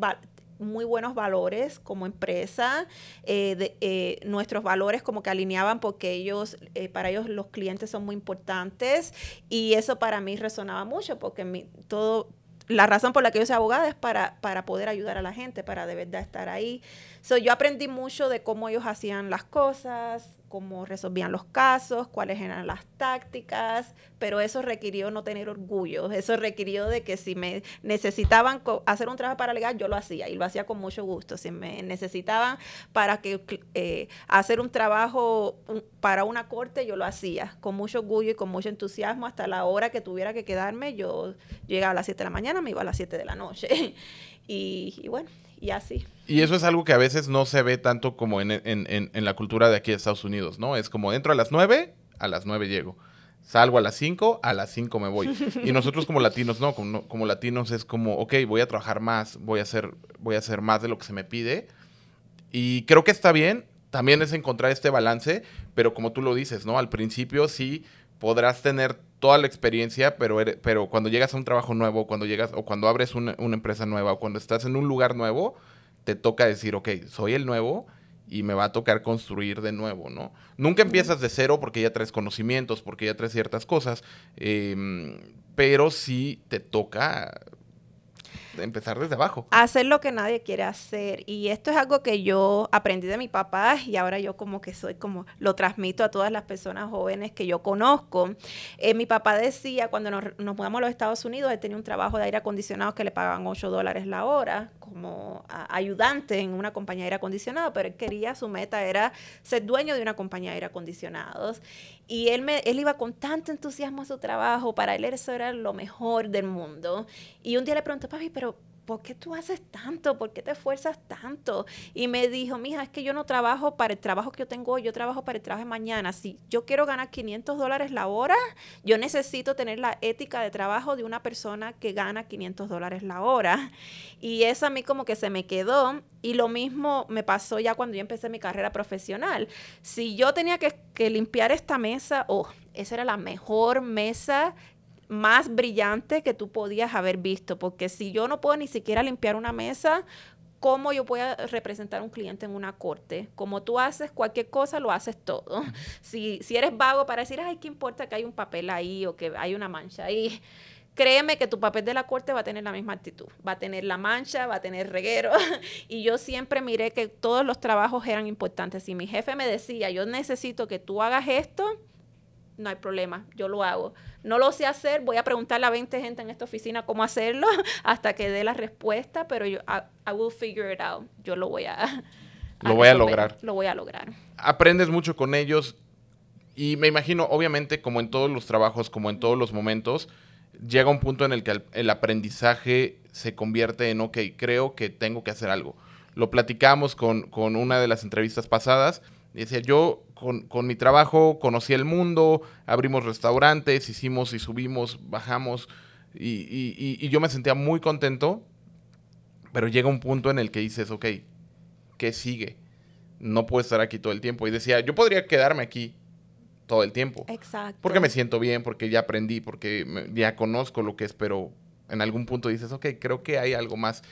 muy buenos valores como empresa, eh, de- eh, nuestros valores como que alineaban porque ellos, eh, para ellos los clientes son muy importantes y eso para mí resonaba mucho porque mi, todo, la razón por la que yo soy abogada es para, para poder ayudar a la gente, para de verdad estar ahí. So, yo aprendí mucho de cómo ellos hacían las cosas, cómo resolvían los casos, cuáles eran las tácticas, pero eso requirió no tener orgullo, eso requirió de que si me necesitaban hacer un trabajo paralegal, yo lo hacía y lo hacía con mucho gusto. Si me necesitaban para que eh, hacer un trabajo para una corte, yo lo hacía con mucho orgullo y con mucho entusiasmo hasta la hora que tuviera que quedarme. Yo llegaba a las 7 de la mañana, me iba a las 7 de la noche. y, y bueno, y así. Y eso es algo que a veces no se ve tanto como en, en- en- en la cultura de aquí de Estados Unidos, ¿no? Es como entro a las 9, a las 9 llego. Salgo a las 5, a las 5 me voy. Y nosotros como latinos, no, como, como latinos es como, ok, voy a trabajar más, voy a hacer, voy a hacer más de lo que se me pide. Y creo que está bien, también es encontrar este balance, pero como tú lo dices, ¿no? Al principio sí podrás tener toda la experiencia, pero, eres- pero cuando llegas a un trabajo nuevo, cuando llegas o cuando abres una, una empresa nueva o cuando estás en un lugar nuevo, te toca decir, ok, soy el nuevo y me va a tocar construir de nuevo, ¿no? Nunca empiezas de cero porque ya traes conocimientos, porque ya traes ciertas cosas, em, pero sí te toca empezar desde abajo. hacer lo que nadie quiere hacer. Y esto es algo que yo aprendí de mi papá y ahora yo como que soy como lo transmito a todas las personas jóvenes que yo conozco. Eh, mi papá decía cuando nos, mudamos a los Estados Unidos, él tenía un trabajo de aire acondicionado que le pagaban 8 dólares la hora como ayudante en una compañía de aire acondicionado, pero él quería, su meta era ser dueño de una compañía de aire acondicionados. Y él, me, él iba con tanto entusiasmo a su trabajo, para él eso era lo mejor del mundo. Y un día le pregunté, papi, pero ¿por qué tú haces tanto? ¿Por qué te esfuerzas tanto? Y me dijo, mija, es que yo no trabajo para el trabajo que yo tengo hoy, yo trabajo para el trabajo de mañana. Si yo quiero ganar 500 dólares la hora, yo necesito tener la ética de trabajo de una persona que gana 500 dólares la hora. Y eso a mí como que se me quedó. Y lo mismo me pasó ya cuando yo empecé mi carrera profesional. Si yo tenía que, que limpiar esta mesa, oh, esa era la mejor mesa más brillante que tú podías haber visto, porque si yo no puedo ni siquiera limpiar una mesa, ¿cómo yo voy a representar a un cliente en una corte? Como tú haces cualquier cosa, lo haces todo. Si, si eres vago para decir, ay, ¿qué importa que hay un papel ahí o que hay una mancha ahí? Créeme que tu papel de la corte va a tener la misma actitud. Va a tener la mancha, va a tener reguero. Y yo siempre miré que todos los trabajos eran importantes. Si mi jefe me decía, yo necesito que tú hagas esto, no hay problema, yo lo hago. No lo sé hacer, voy a preguntarle a 20 gente en esta oficina cómo hacerlo hasta que dé la respuesta, pero yo, I, I will figure it out. Yo lo voy a... Lo voy a lograr. Lo voy a lograr. aprendes mucho con ellos y me imagino, obviamente, como en todos los trabajos, como en todos los momentos, llega un punto en el que el, aprendizaje se convierte en, ok, creo que tengo que hacer algo. Lo platicamos con, con una de las entrevistas pasadas Y decía, yo con, con, mi trabajo conocí el mundo, abrimos restaurantes, hicimos y subimos, bajamos, y, y, y, yo me sentía muy contento, pero llega un punto en el que dices, ok, ¿qué sigue? No puedo estar aquí todo el tiempo. Y decía, yo podría quedarme aquí todo el tiempo. Exacto. Porque me siento bien, porque ya aprendí, porque ya conozco lo que es, pero en algún punto dices, ok, creo que hay algo más.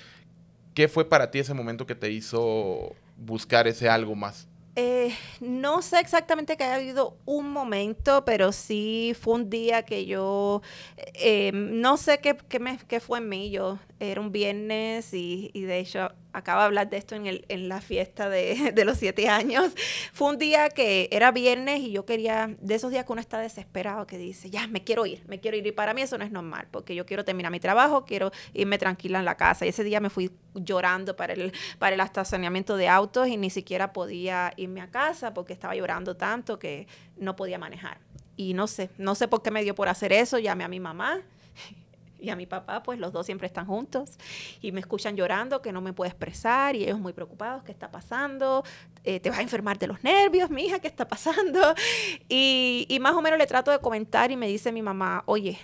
¿Qué fue para ti ese momento que te hizo buscar ese algo más? Eh, no sé exactamente que haya habido un momento, pero sí fue un día que yo, eh, no sé qué, me, fue en mí, yo era un viernes y, de hecho acabo de hablar de esto en, el, en la fiesta de, de, los siete años. Fue un día que era viernes y yo quería, de esos días que uno está desesperado, que dice, ya, me quiero ir, me quiero ir. Y para mí eso no es normal, porque yo quiero terminar mi trabajo, quiero irme tranquila en la casa. Y ese día me fui llorando para el, para el estacionamiento de autos y ni siquiera podía irme a casa porque estaba llorando tanto que no podía manejar. Y no sé, no sé por qué me dio por hacer eso, llamé a mi mamá y a mi papá, pues los dos siempre están juntos y me escuchan llorando que no me puedo expresar y ellos muy preocupados, ¿qué está pasando? Eh, ¿Te vas a enfermar de los nervios, mi hija? ¿Qué está pasando? Y, y más o menos le trato de comentar y me dice mi mamá, oye,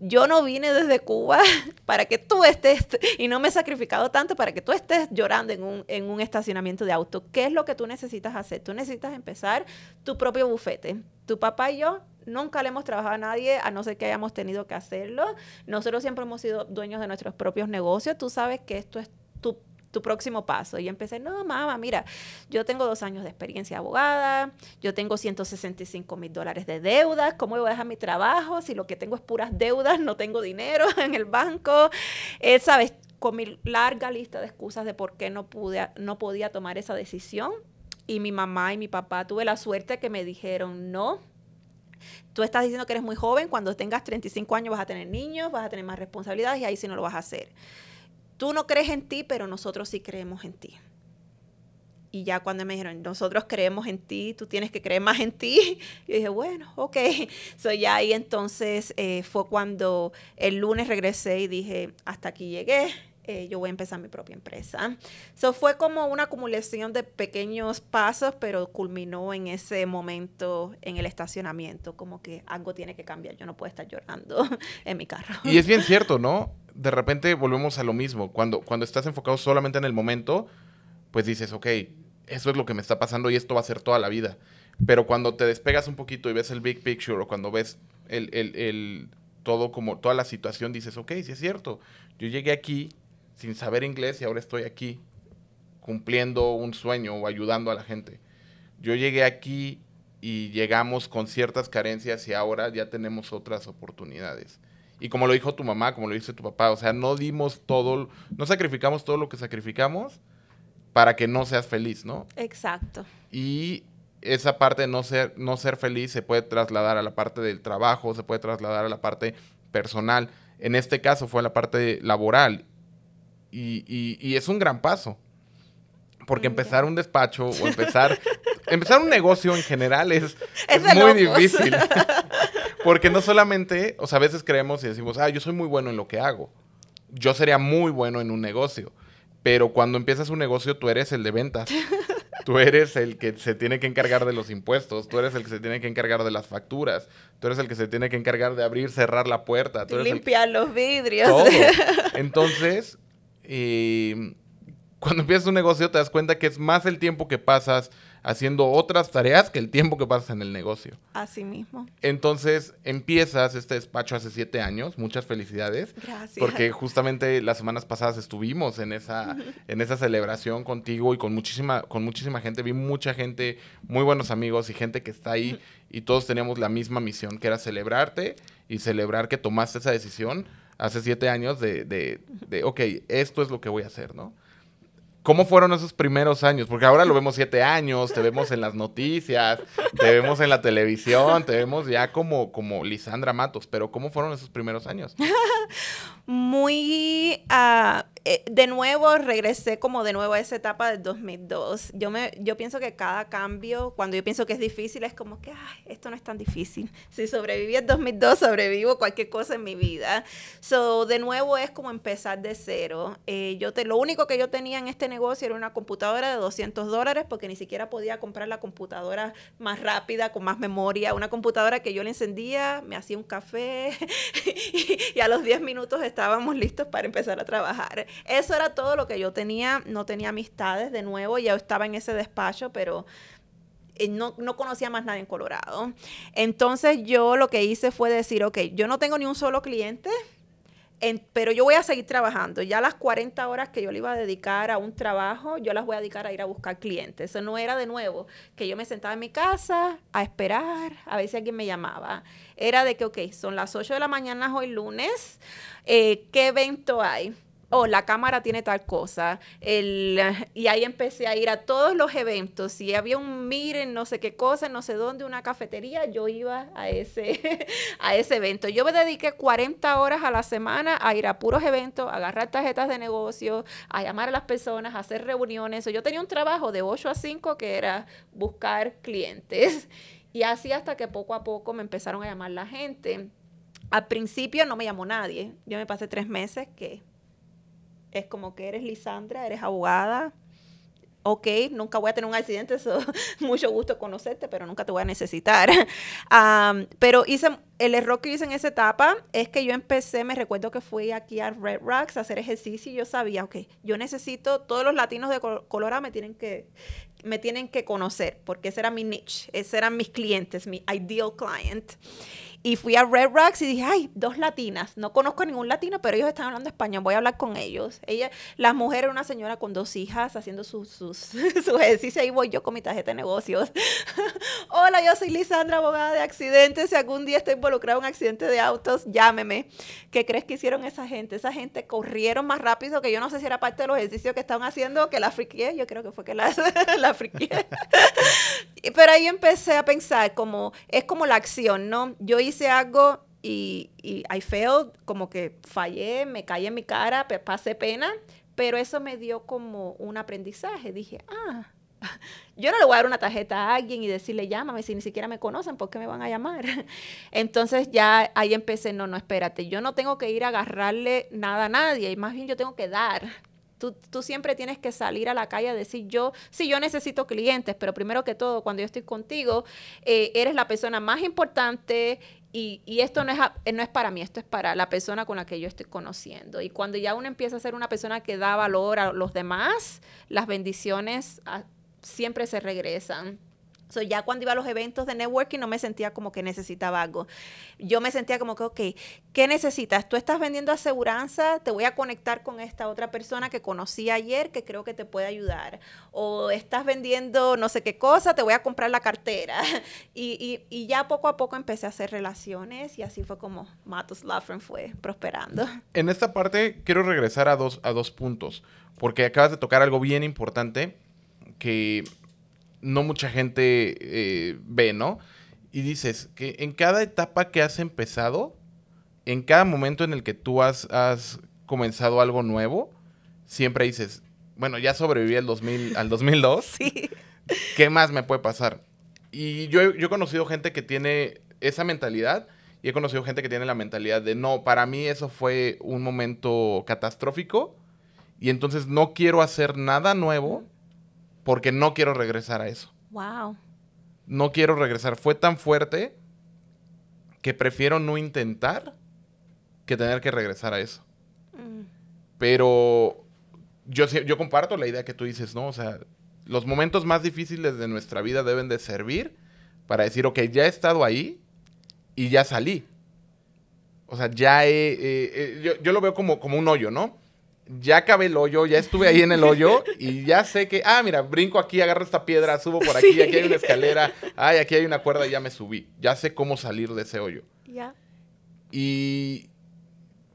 yo no vine desde Cuba para que tú estés, y no me he sacrificado tanto para que tú estés llorando en un, en un estacionamiento de auto. ¿Qué es lo que tú necesitas hacer? Tú necesitas empezar tu propio bufete. Tu papá y yo nunca le hemos trabajado a nadie, a no ser que hayamos tenido que hacerlo. Nosotros siempre hemos sido dueños de nuestros propios negocios. Tú sabes que esto es tu tu próximo paso. Y empecé, no, mamá, mira, yo tengo dos años de experiencia abogada, yo tengo 165 mil dólares de deudas, ¿cómo voy a dejar mi trabajo si lo que tengo es puras deudas, no tengo dinero en el banco? Eh, ¿Sabes? Con mi larga lista de excusas de por qué no, pude, no podía tomar esa decisión. Y mi mamá y mi papá tuve la suerte que me dijeron, no, tú estás diciendo que eres muy joven, cuando tengas 35 años vas a tener niños, vas a tener más responsabilidades y ahí sí no lo vas a hacer tú no crees en ti, pero nosotros sí creemos en ti. Y ya cuando me dijeron, nosotros creemos en ti, tú tienes que creer más en ti, yo dije, bueno, ok. So ya ahí entonces eh, fue cuando el lunes regresé y dije, hasta aquí llegué, eh, yo voy a empezar mi propia empresa. So fue como una acumulación de pequeños pasos, pero culminó en ese momento en el estacionamiento, como que algo tiene que cambiar, yo no puedo estar llorando en mi carro. Y es bien cierto, ¿no? de repente volvemos a lo mismo. Cuando, cuando estás enfocado solamente en el momento, pues dices, ok, eso es lo que me está pasando y esto va a ser toda la vida. Pero cuando te despegas un poquito y ves el big picture o cuando ves el, el, el todo como toda la situación, dices, ok, sí es cierto. Yo llegué aquí sin saber inglés y ahora estoy aquí cumpliendo un sueño o ayudando a la gente. Yo llegué aquí y llegamos con ciertas carencias y ahora ya tenemos otras oportunidades. Y como lo dijo tu mamá, como lo dice tu papá, o sea, no dimos todo, no sacrificamos todo lo que sacrificamos para que no seas feliz, ¿no? Exacto. Y esa parte de no ser, no ser feliz se puede trasladar a la parte del trabajo, se puede trasladar a la parte personal. En este caso fue la parte laboral. Y, y, es un gran paso. Porque empezar un despacho o empezar, empezar un negocio en general es, es muy difícil. Porque no solamente, o sea, a veces creemos y decimos, ah, yo soy muy bueno en lo que hago. Yo sería muy bueno en un negocio. Pero cuando empiezas un negocio, tú eres el de ventas. Tú eres el que se tiene que encargar de los impuestos, tú eres el que se tiene que encargar de las facturas, tú eres el que se tiene que encargar de abrir, cerrar la puerta. Tú Limpiar los vidrios. Todo. Entonces, eh, cuando empiezas un negocio te das cuenta que es más el tiempo que pasas haciendo otras tareas que el tiempo que pasas en el negocio. Así mismo. Entonces empiezas este despacho hace siete años. Muchas felicidades. Gracias. Porque justamente las semanas pasadas estuvimos en esa, en esa celebración contigo y con muchísima, con muchísima gente. Vi mucha gente, muy buenos amigos y gente que está ahí y todos teníamos la misma misión, que era celebrarte y celebrar que tomaste esa decisión hace siete años de, de, de ok, esto es lo que voy a hacer, ¿no? ¿Cómo fueron esos primeros años? Porque ahora lo vemos siete años, te vemos en las noticias, te vemos en la televisión, te vemos ya como, como Lisandra Matos, pero ¿cómo fueron esos primeros años? muy... ah, eh, de nuevo, regresé como de nuevo a esa etapa del 2002. Yo, me, yo pienso que cada cambio, cuando yo pienso que es difícil, es como que, esto no es tan difícil. Si sobreviví en 2002, sobrevivo cualquier cosa en mi vida. So, de nuevo es como empezar de cero. Eh, yo te, lo único que yo tenía en este negocio era una computadora de 200 dólares porque ni siquiera podía comprar la computadora más rápida, con más memoria. Una computadora que yo le encendía, me hacía un café y a los 10 minutos estábamos listos para empezar a trabajar. Eso era todo lo que yo tenía. No tenía amistades de nuevo, ya estaba en ese despacho, pero eh, no, no conocía más nadie en Colorado. Entonces yo lo que hice fue decir, ok, yo no tengo ni un solo cliente, pero yo voy a seguir trabajando. Ya las 40 horas que yo le iba a dedicar a un trabajo, yo las voy a dedicar a ir a buscar clientes. Eso no era de nuevo que yo me sentaba en mi casa a esperar a ver si alguien me llamaba. Era de que, ok, son las 8 de la mañana hoy lunes, eh, ¿qué evento hay? Oh, la cámara tiene tal cosa. El, y ahí empecé a ir a todos los eventos. Si había un miren, no sé qué cosa, no sé dónde, una cafetería, yo iba a ese, a ese evento. Yo me dediqué 40 horas a la semana a ir a puros eventos, a agarrar tarjetas de negocio, a llamar a las personas, a hacer reuniones. Yo tenía un trabajo de 8 a 5 que era buscar clientes. Y así hasta que poco a poco me empezaron a llamar la gente. Al principio no me llamó nadie. Yo me pasé tres meses que es como que eres Lisandra, eres abogada. Ok, nunca voy a tener un accidente, mucho gusto conocerte, pero nunca te voy a necesitar. Pero hice, el error que hice en esa etapa es que yo empecé, me recuerdo que fui aquí a Red Rocks a hacer ejercicio y yo sabía, ok, yo necesito, todos los latinos de Col- Colorado me tienen que, me tienen que conocer, porque ese era mi niche, esos eran mis clientes, mi ideal client. Y fui a Red Rocks y dije, ay, dos latinas. No conozco a ningún latino, pero ellos están hablando español. Voy a hablar con ellos. Ella, la mujer era una señora con dos hijas haciendo sus, sus, su ejercicio. Ahí voy yo con mi tarjeta de negocios. Hola, yo soy Lisandra, abogada de accidentes. Si algún día estoy involucrada en un accidente de autos, llámeme. ¿Qué crees que hicieron esa gente? Esa gente corrieron más rápido que yo no sé si era parte de los ejercicios que estaban haciendo que la friqué. Yo creo que fue que la, la friqué. Pero ahí empecé a pensar como, es como la acción, ¿no? Yo hice algo y, y I failed, como que fallé, me caí en mi cara, pasé pena, pero eso me dio como un aprendizaje. Dije, ah, yo no le voy a dar una tarjeta a alguien y decirle, llámame, si ni siquiera me conocen, ¿por qué me van a llamar? Entonces ya ahí empecé, no, no, espérate, yo no tengo que ir a agarrarle nada a nadie, y más bien yo tengo que dar. Tú, tú siempre tienes que salir a la calle a decir, yo, sí, yo necesito clientes, pero primero que todo, cuando yo estoy contigo, eh, eres la persona más importante y, y esto no es, eh, no es para mí, esto es para la persona con la que yo estoy conociendo. Y cuando ya uno empieza a ser una persona que da valor a los demás, las bendiciones ah, siempre se regresan. So, ya cuando iba a los eventos de networking no me sentía como que necesitaba algo. Yo me sentía como que, ok, ¿qué necesitas? Tú estás vendiendo aseguranza, te voy a conectar con esta otra persona que conocí ayer que creo que te puede ayudar. O estás vendiendo no sé qué cosa, te voy a comprar la cartera. Y, y, y ya poco a poco empecé a hacer relaciones y así fue como Matos Firm fue prosperando. En esta parte quiero regresar a dos, a dos puntos, porque acabas de tocar algo bien importante que no mucha gente eh, ve, ¿no? Y dices que en cada etapa que has empezado, en cada momento en el que tú has, has comenzado algo nuevo, siempre dices, bueno, ya sobreviví al, 2000, al 2002, Sí. ¿qué más me puede pasar? Y yo, yo he conocido gente que tiene esa mentalidad y he conocido gente que tiene la mentalidad de, no, para mí eso fue un momento catastrófico y entonces no quiero hacer nada nuevo porque no quiero regresar a eso. Wow. No quiero regresar. Fue tan fuerte que prefiero no intentar que tener que regresar a eso. Mm. Pero yo, yo comparto la idea que tú dices, ¿no? O sea, los momentos más difíciles de nuestra vida deben de servir para decir, ok, ya he estado ahí y ya salí. O sea, ya he... eh, eh, yo, yo lo veo como, como un hoyo, ¿no? Ya acabé el hoyo, ya estuve ahí en el hoyo y ya sé que, ah, mira, brinco aquí, agarro esta piedra, subo por aquí, Sí. aquí hay una escalera, ay, aquí hay una cuerda y ya me subí. Ya sé cómo salir de ese hoyo. Ya. Y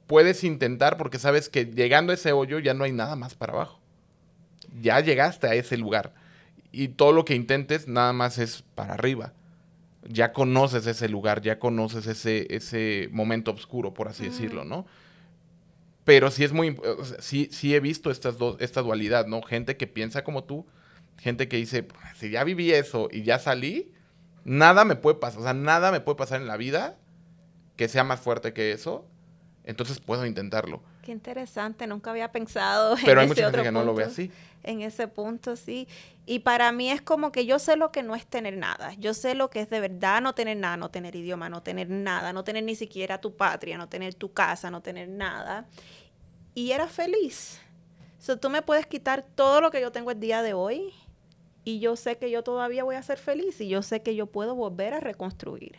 puedes intentar porque sabes que llegando a ese hoyo ya no hay nada más para abajo. Ya llegaste a ese lugar. Y todo lo que intentes nada más es para arriba. Ya conoces ese lugar, ya conoces ese, ese momento oscuro, por así decirlo, ¿no? Pero sí es muy, sí, sí he visto estas dos, esta dualidad, ¿no? Gente que piensa como tú, gente que dice, pues, si ya viví eso y ya salí, nada me puede pasar, o sea, nada me puede pasar en la vida que sea más fuerte que eso, entonces puedo intentarlo. Qué interesante, nunca había pensado Pero hay mucha gente que no lo ve así. En ese punto, sí. Y para mí es como que yo sé lo que no es tener nada. Yo sé lo que es de verdad no tener nada, no tener idioma, no tener nada, no tener ni siquiera tu patria, no tener tu casa, no tener nada. Y era feliz. O tú me puedes quitar todo lo que yo tengo el día de hoy y yo sé que yo todavía voy a ser feliz y yo sé que yo puedo volver a reconstruir.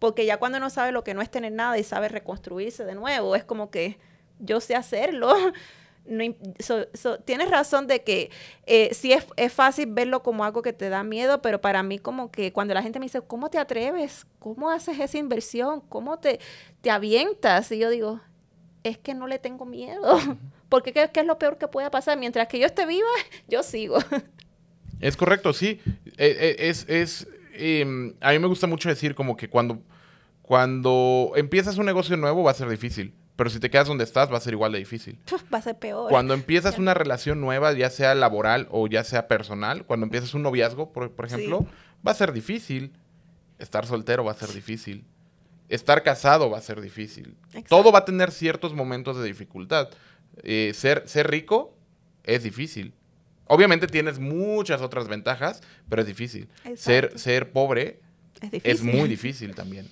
Porque ya cuando uno sabe lo que no es tener nada y sabe reconstruirse de nuevo, es como que yo sé hacerlo. No, tienes razón de que eh, sí es, es, fácil verlo como algo que te da miedo, pero para mí como que cuando la gente me dice, ¿cómo te atreves? ¿Cómo haces esa inversión? ¿Cómo te, te avientas? Y yo digo, es que no le tengo miedo, porque ¿qué, ¿qué, es lo peor que pueda pasar? Mientras que yo esté viva, yo sigo. Es correcto, sí. Eh, eh, es, es em, a mí me gusta mucho decir como que cuando, cuando empiezas un negocio nuevo va a ser difícil pero si te quedas donde estás, va a ser igual de difícil. Va a ser peor. Cuando empiezas una relación nueva, ya sea laboral o ya sea personal, cuando empiezas un noviazgo, por, ejemplo, va a ser difícil. Estar soltero va a ser difícil. Estar casado va a ser difícil. Todo va a tener ciertos momentos de dificultad. Eh, ser, ser rico es difícil. Obviamente tienes muchas otras ventajas, pero es difícil. Ser, ser pobre es muy difícil también.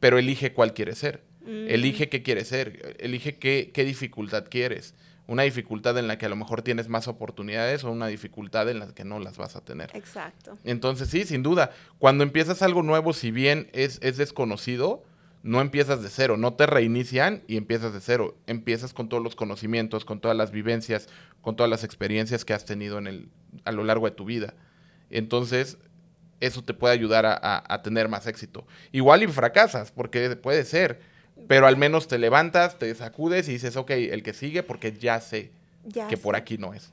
Pero elige cuál quieres ser. Mm. Elige qué quieres ser, elige qué, qué, dificultad quieres. Una dificultad en la que a lo mejor tienes más oportunidades o una dificultad en la que no las vas a tener. Exacto. Entonces, sí, sin duda, cuando empiezas algo nuevo, si bien es, es desconocido, no empiezas de cero, no te reinician y empiezas de cero. Empiezas con todos los conocimientos, con todas las vivencias, con todas las experiencias que has tenido en el, a lo largo de tu vida. Entonces, eso te puede ayudar a, a tener más éxito. Igual y fracasas, porque puede ser pero al menos te levantas, te sacudes y dices, ok, el que sigue porque ya sé que por aquí no es.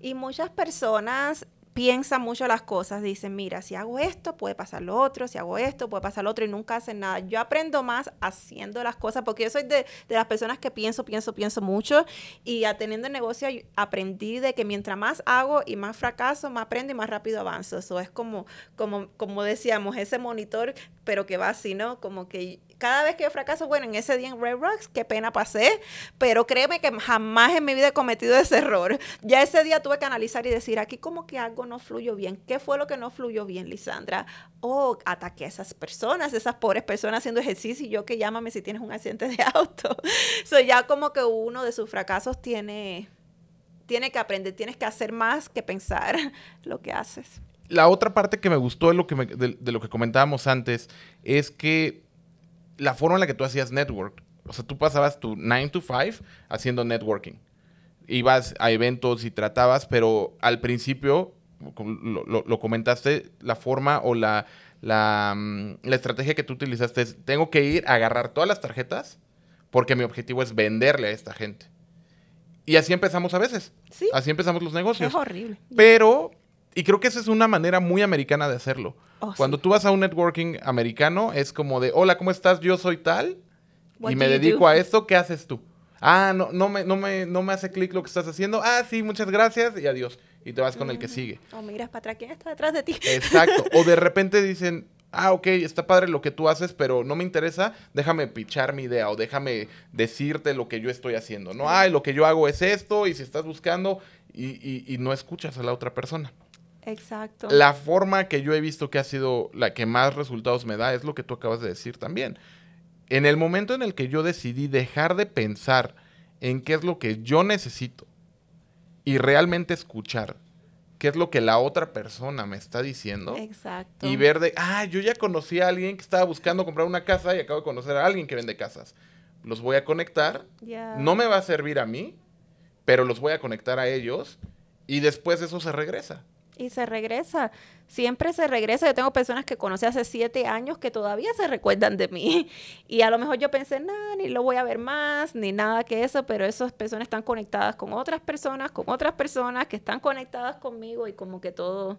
Y muchas personas piensan mucho las cosas, dicen, mira, si hago esto, puede pasar lo otro, si hago esto, puede pasar lo otro, y nunca hacen nada. Yo aprendo más haciendo las cosas, porque yo soy de, de las personas que pienso, pienso, pienso mucho, y atendiendo el negocio aprendí de que mientras más hago y más fracaso, más aprendo y más rápido avanzo. Eso es como, como, como decíamos, ese monitor, pero que va así, ¿no? Como que cada vez que yo fracaso, bueno, en ese día en Red Rocks, qué pena pasé, pero créeme que jamás en mi vida he cometido ese error. Ya ese día tuve que analizar y decir, aquí como que algo no fluyó bien. ¿Qué fue lo que no fluyó bien, Lisandra? Oh, ataqué a esas personas, esas pobres personas haciendo ejercicio y yo que llámame si tienes un accidente de auto. so, ya como que uno de sus fracasos tiene, tiene que aprender, tienes que hacer más que pensar lo que haces. La otra parte que me gustó de lo que, de lo que comentábamos antes es que la forma en la que tú hacías network. O sea, tú pasabas tu 9 to 5 haciendo networking. Ibas a eventos y tratabas, pero al principio, lo, comentaste, la forma o la, la, mm, la, estrategia que tú utilizaste es, tengo que ir a agarrar todas las tarjetas porque mi objetivo es venderle a esta gente. Y así empezamos a veces. Sí. Así empezamos los negocios. Es horrible. Pero y creo que esa es una manera muy americana de hacerlo. Oh, Cuando tú vas a un networking americano, es como de, hola, ¿cómo estás? Yo soy tal y me dedico a esto, ¿qué haces tú? Ah, no, no, me, no, me, no me hace clic lo que estás haciendo. Ah, sí, muchas gracias y adiós. Y te vas con el que sigue. O miras para atrás, ¿quién está detrás de ti? Exacto. O de repente dicen, ah, ok, está padre lo que tú haces, pero no me interesa, déjame pichar mi idea o déjame decirte lo que yo estoy haciendo. No, ay, lo que yo hago es esto y si estás buscando y no escuchas a la otra persona. Exacto. La forma que yo he visto que ha sido la que más resultados me da es lo que tú acabas de decir también. En el momento en el que yo decidí dejar de pensar en qué es lo que yo necesito y realmente escuchar qué es lo que la otra persona me está diciendo. Exacto. Y ver de, ah, yo ya conocí a alguien que estaba buscando comprar una casa y acabo de conocer a alguien que vende casas. Los voy a conectar. No me va a servir a mí, pero los voy a conectar a ellos y después eso se regresa y se regresa. Siempre se regresa. Yo tengo personas que conocí hace siete años que todavía se recuerdan de mí. Y a lo mejor yo pensé, nada, ni lo voy a ver más, ni nada que eso, pero esas personas están conectadas con otras personas, con otras personas que están conectadas conmigo y como que todo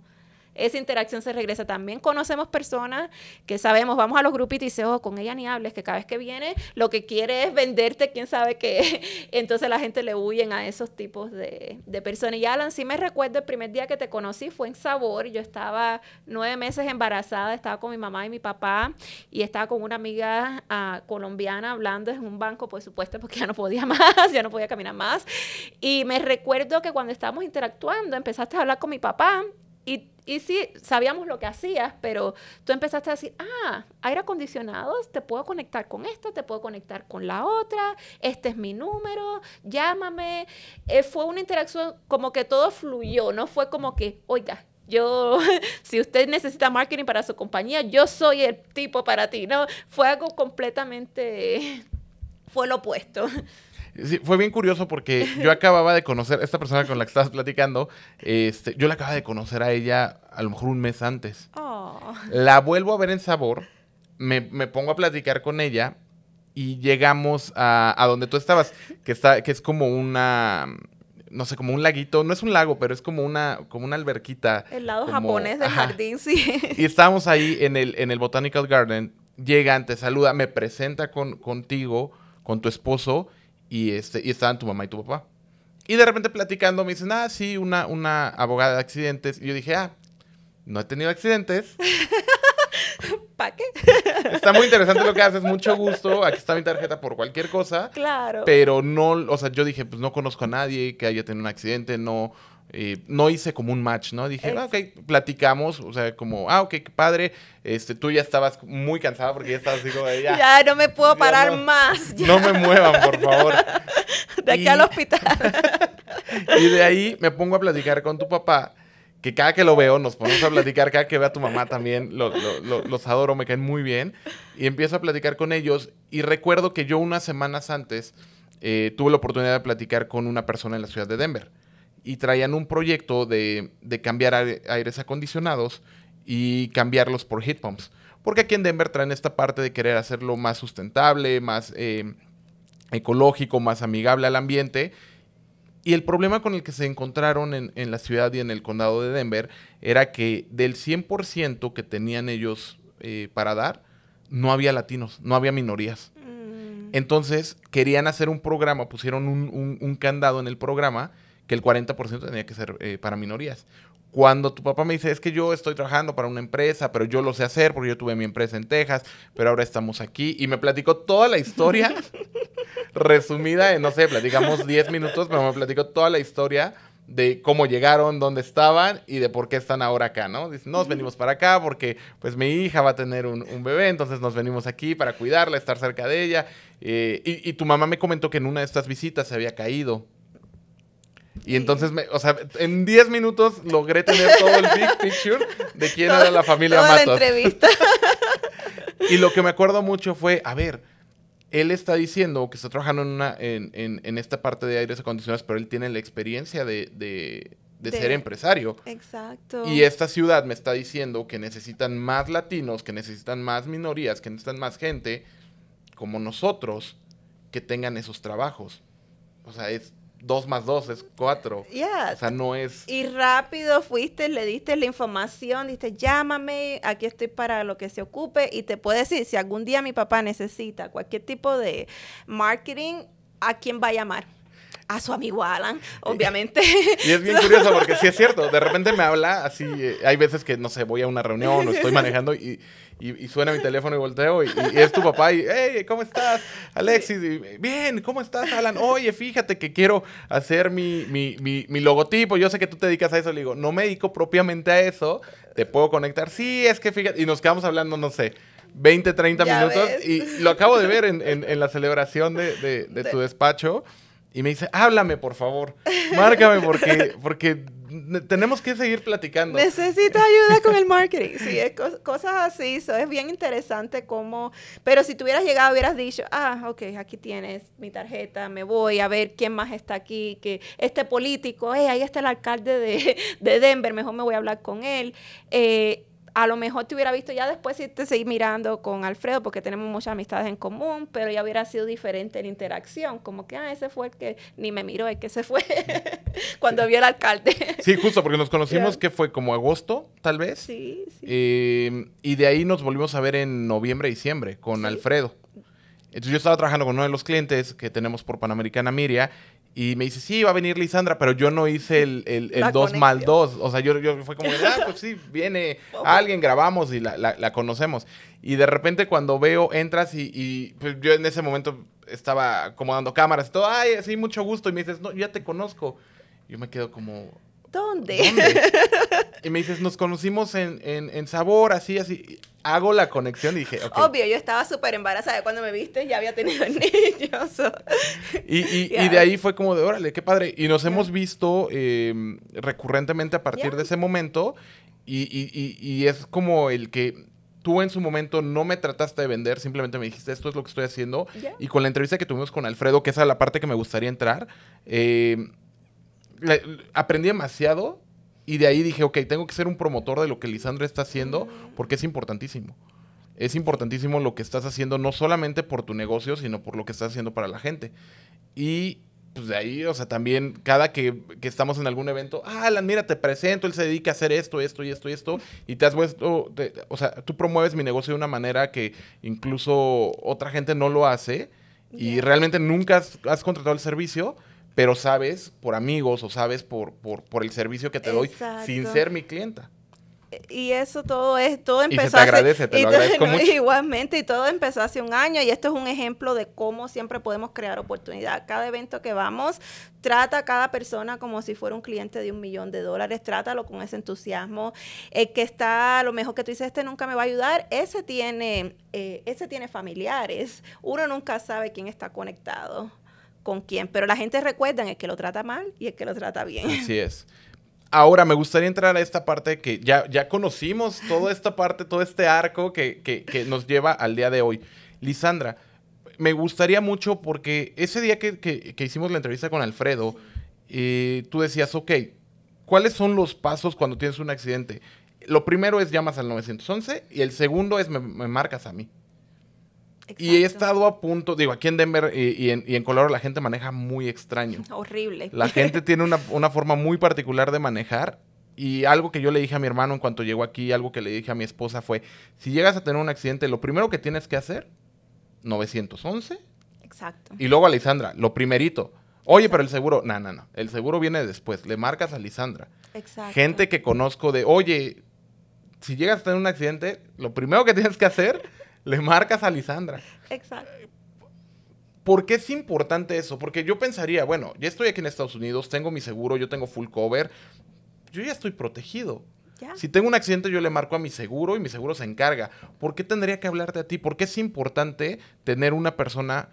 esa interacción se regresa. También conocemos personas que sabemos, vamos a los grupitos y dice, oh, con ella ni hables, que cada vez que viene lo que quiere es venderte, quién sabe qué. Entonces la gente le huyen a esos tipos de, de personas. Y Alan, sí me recuerdo el primer día que te conocí fue en Sabor. Yo estaba nueve meses embarazada, estaba con mi mamá y mi papá y estaba con una amiga uh, colombiana hablando en un banco, por supuesto, porque ya no podía más, ya no podía caminar más. Y me recuerdo que cuando estábamos interactuando, empezaste a hablar con mi papá y, y, sí, sabíamos lo que hacías, pero tú empezaste a decir, ah, aire acondicionado, te puedo conectar con esto, te puedo conectar con la otra, este es mi número, llámame. Eh, fue una interacción como que todo fluyó, no fue como que, oiga, yo, si usted necesita marketing para su compañía, yo soy el tipo para ti, ¿no? Fue algo completamente, fue lo opuesto. Sí, fue bien curioso porque yo acababa de conocer, esta persona con la que estabas platicando, este, yo la acababa de conocer a ella a lo mejor un mes antes. Oh. La vuelvo a ver en Sabor, me, me, pongo a platicar con ella y llegamos a, a donde tú estabas, que, está, que es como una, no sé, como un laguito, no es un lago, pero es como una, como una alberquita. El lado como, japonés del ajá. jardín, sí. Y estábamos ahí en el, en el Botanical Garden, llega, te saluda, me presenta con, contigo, con tu esposo, y, este, y estaban tu mamá y tu papá. Y de repente platicando me dicen, ah, sí, una, una abogada de accidentes. Y yo dije, ah, no he tenido accidentes. ¿Para qué? Está muy interesante lo que haces, mucho gusto. Aquí está mi tarjeta por cualquier cosa. Claro. Pero no, o sea, yo dije, pues no conozco a nadie que haya tenido un accidente, no, eh, no hice como un match, ¿no? Dije, ah, ok, platicamos, o sea, como, ah, ok, qué padre. Este, tú ya estabas muy cansada porque ya estabas así como, ya. Ya no me puedo parar no, más. Ya. No me muevan, por favor. De aquí y, al hospital. y de ahí me pongo a platicar con tu papá que cada que lo veo, nos ponemos a platicar, cada que veo a tu mamá también, lo, lo, lo, los adoro, me caen muy bien, y empiezo a platicar con ellos, y recuerdo que yo unas semanas antes eh, tuve la oportunidad de platicar con una persona en la ciudad de Denver, y traían un proyecto de, de cambiar aires acondicionados y cambiarlos por heat pumps, porque aquí en Denver traen esta parte de querer hacerlo más sustentable, más eh, ecológico, más amigable al ambiente, y el problema con el que se encontraron en, en, la ciudad y en el condado de Denver era que del 100% que tenían ellos eh, para dar, no había latinos, no había minorías. Mm. Entonces querían hacer un programa, pusieron un, un, un, candado en el programa que el 40% tenía que ser eh, para minorías. Cuando tu papá me dice, es que yo estoy trabajando para una empresa, pero yo lo sé hacer porque yo tuve mi empresa en Texas, pero ahora estamos aquí, y me platicó toda la historia resumida en, no sé, platicamos 10 minutos, pero me platicó toda la historia de cómo llegaron, dónde estaban y de por qué están ahora acá, ¿no? Dicen, nos venimos para acá porque pues mi hija va a tener un, un bebé, entonces nos venimos aquí para cuidarla, estar cerca de ella. Eh, y, y, tu mamá me comentó que en una de estas visitas se había caído. Y entonces, me, o sea, en 10 minutos logré tener todo el big picture de quién era la familia toda Matos. La entrevista. y lo que me acuerdo mucho fue, a ver, él está diciendo que está trabajando en, una, en, en, en esta parte de aires acondicionados, pero él tiene la experiencia de, de, de, de, ser empresario. Exacto. Y esta ciudad me está diciendo que necesitan más latinos, que necesitan más minorías, que necesitan más gente como nosotros que tengan esos trabajos. O sea, es dos más dos es cuatro. Yeah. O sea, no es... Y rápido fuiste, le diste la información, diste, llámame, aquí estoy para lo que se ocupe y te puede decir, si algún día mi papá necesita cualquier tipo de marketing, ¿a quién va a llamar? A su amigo Alan, obviamente. Y es bien curioso porque sí es cierto, de repente me habla así, eh, hay veces que, no sé, voy a una reunión o estoy manejando y, y, y suena mi teléfono y volteo y, y, es tu papá y, hey, ¿cómo estás, Alexis? Y, Bien, ¿cómo estás, Alan? Oye, fíjate que quiero hacer mi, mi, mi, mi, logotipo, yo sé que tú te dedicas a eso, le digo, no me dedico propiamente a eso, te puedo conectar, sí, es que fíjate, y nos quedamos hablando, no sé, 20, 30 Ya minutos ves. y lo acabo de ver en, en, en la celebración de, de, de tu despacho. Y me dice, háblame, por favor. Márcame porque, porque tenemos que seguir platicando. Necesito ayuda con el marketing. Sí, es co cosas así. So, es bien interesante cómo... Pero si tú hubieras llegado, hubieras dicho, ah, ok, aquí tienes mi tarjeta, me voy a ver quién más está aquí, que este político, hey, ahí está el alcalde de, de Denver, mejor me voy a hablar con él. Eh, a lo mejor te hubiera visto ya después si te seguí mirando con Alfredo porque tenemos muchas amistades en común, pero ya hubiera sido diferente la interacción, como que, ah, ese fue el que ni me miró, el que se fue cuando vio al alcalde. sí, justo, porque nos conocimos que fue como agosto, tal vez. Sí, sí. Eh, y de ahí nos volvimos a ver en noviembre, diciembre, con Alfredo. Entonces yo estaba trabajando con uno de los clientes que tenemos por Panamericana Miria y me dice, sí, va a venir Lisandra, pero yo no hice el, el, el 2 mal 2. O sea, yo, yo fue como, ah, pues sí, viene alguien, grabamos y la, la, conocemos. Y de repente cuando veo, entras y, y pues yo en ese momento estaba acomodando cámaras y todo, ay, sí, mucho gusto. Y me dices, no, ya te conozco. Yo me quedo como, ¿Dónde? y me dices, nos conocimos en, en, en, sabor, así, así. Hago la conexión y dije, ok. Obvio, yo estaba súper embarazada. Cuando me viste ya había tenido niños. y, y, y, de ahí fue como de, órale, qué padre. Y nos hemos visto eh, recurrentemente a partir de ese momento. Y, y es como el que tú en su momento no me trataste de vender, simplemente me dijiste, esto es lo que estoy haciendo. Yeah. Y con la entrevista que tuvimos con Alfredo, que esa es la parte que me gustaría entrar, eh, aprendí demasiado y de ahí dije, ok, tengo que ser un promotor de lo que Lisandra está haciendo porque es importantísimo. Es importantísimo lo que estás haciendo, no solamente por tu negocio, sino por lo que estás haciendo para la gente. Y pues de ahí, o sea, también cada que, que estamos en algún evento, ah, Alan, mira, te presento, él se dedica a hacer esto, esto y esto y esto, y te has puesto, te, o sea, tú promueves mi negocio de una manera que incluso otra gente no lo hace y yeah. realmente nunca has, has contratado el servicio, pero sabes por amigos o sabes por, por, por el servicio que te doy Exacto. sin ser mi clienta. Y eso todo es, todo empezó y se te agradece, te lo agradezco mucho. Igualmente, y todo empezó hace un año, y esto es un ejemplo de cómo siempre podemos crear oportunidad. Cada evento que vamos, trata a cada persona como si fuera un cliente de un millón de dólares, trátalo con ese entusiasmo. El que está, lo mejor que tú dices, este nunca me va a ayudar, ese tiene, eh, ese tiene familiares. Uno nunca sabe quién está conectado con quién, pero la gente recuerda que lo trata mal y el que lo trata bien. Así es. Ahora, me gustaría entrar a esta parte que ya, ya conocimos, toda esta parte, todo este arco que, que, nos lleva al día de hoy. Lisandra, me gustaría mucho porque ese día que, que, que hicimos la entrevista con Alfredo, eh, tú decías, ok, ¿cuáles son los pasos cuando tienes un accidente? Lo primero es llamas al 911 y el segundo es me, me marcas a mí. Exacto. Y he estado a punto, digo, aquí en Denver y, y, en, y, en, Colorado la gente maneja muy extraño. Horrible. La gente tiene una, una, forma muy particular de manejar. Y algo que yo le dije a mi hermano en cuanto llegó aquí, algo que le dije a mi esposa fue, si llegas a tener un accidente, lo primero que tienes que hacer, 911. Exacto. Y luego a Lisandra, lo primerito. Oye, Exacto. pero el seguro, no, no, no, el seguro viene después, le marcas a Lisandra. Exacto. Gente que conozco de, oye, si llegas a tener un accidente, lo primero que tienes que hacer le marcas a Lisandra. Exacto. ¿Por qué es importante eso? Porque yo pensaría, bueno, ya estoy aquí en Estados Unidos, tengo mi seguro, yo tengo full cover, yo ya estoy protegido. Ya. Si tengo un accidente, yo le marco a mi seguro y mi seguro se encarga. ¿Por qué tendría que hablarte a ti? ¿Por qué es importante tener una persona,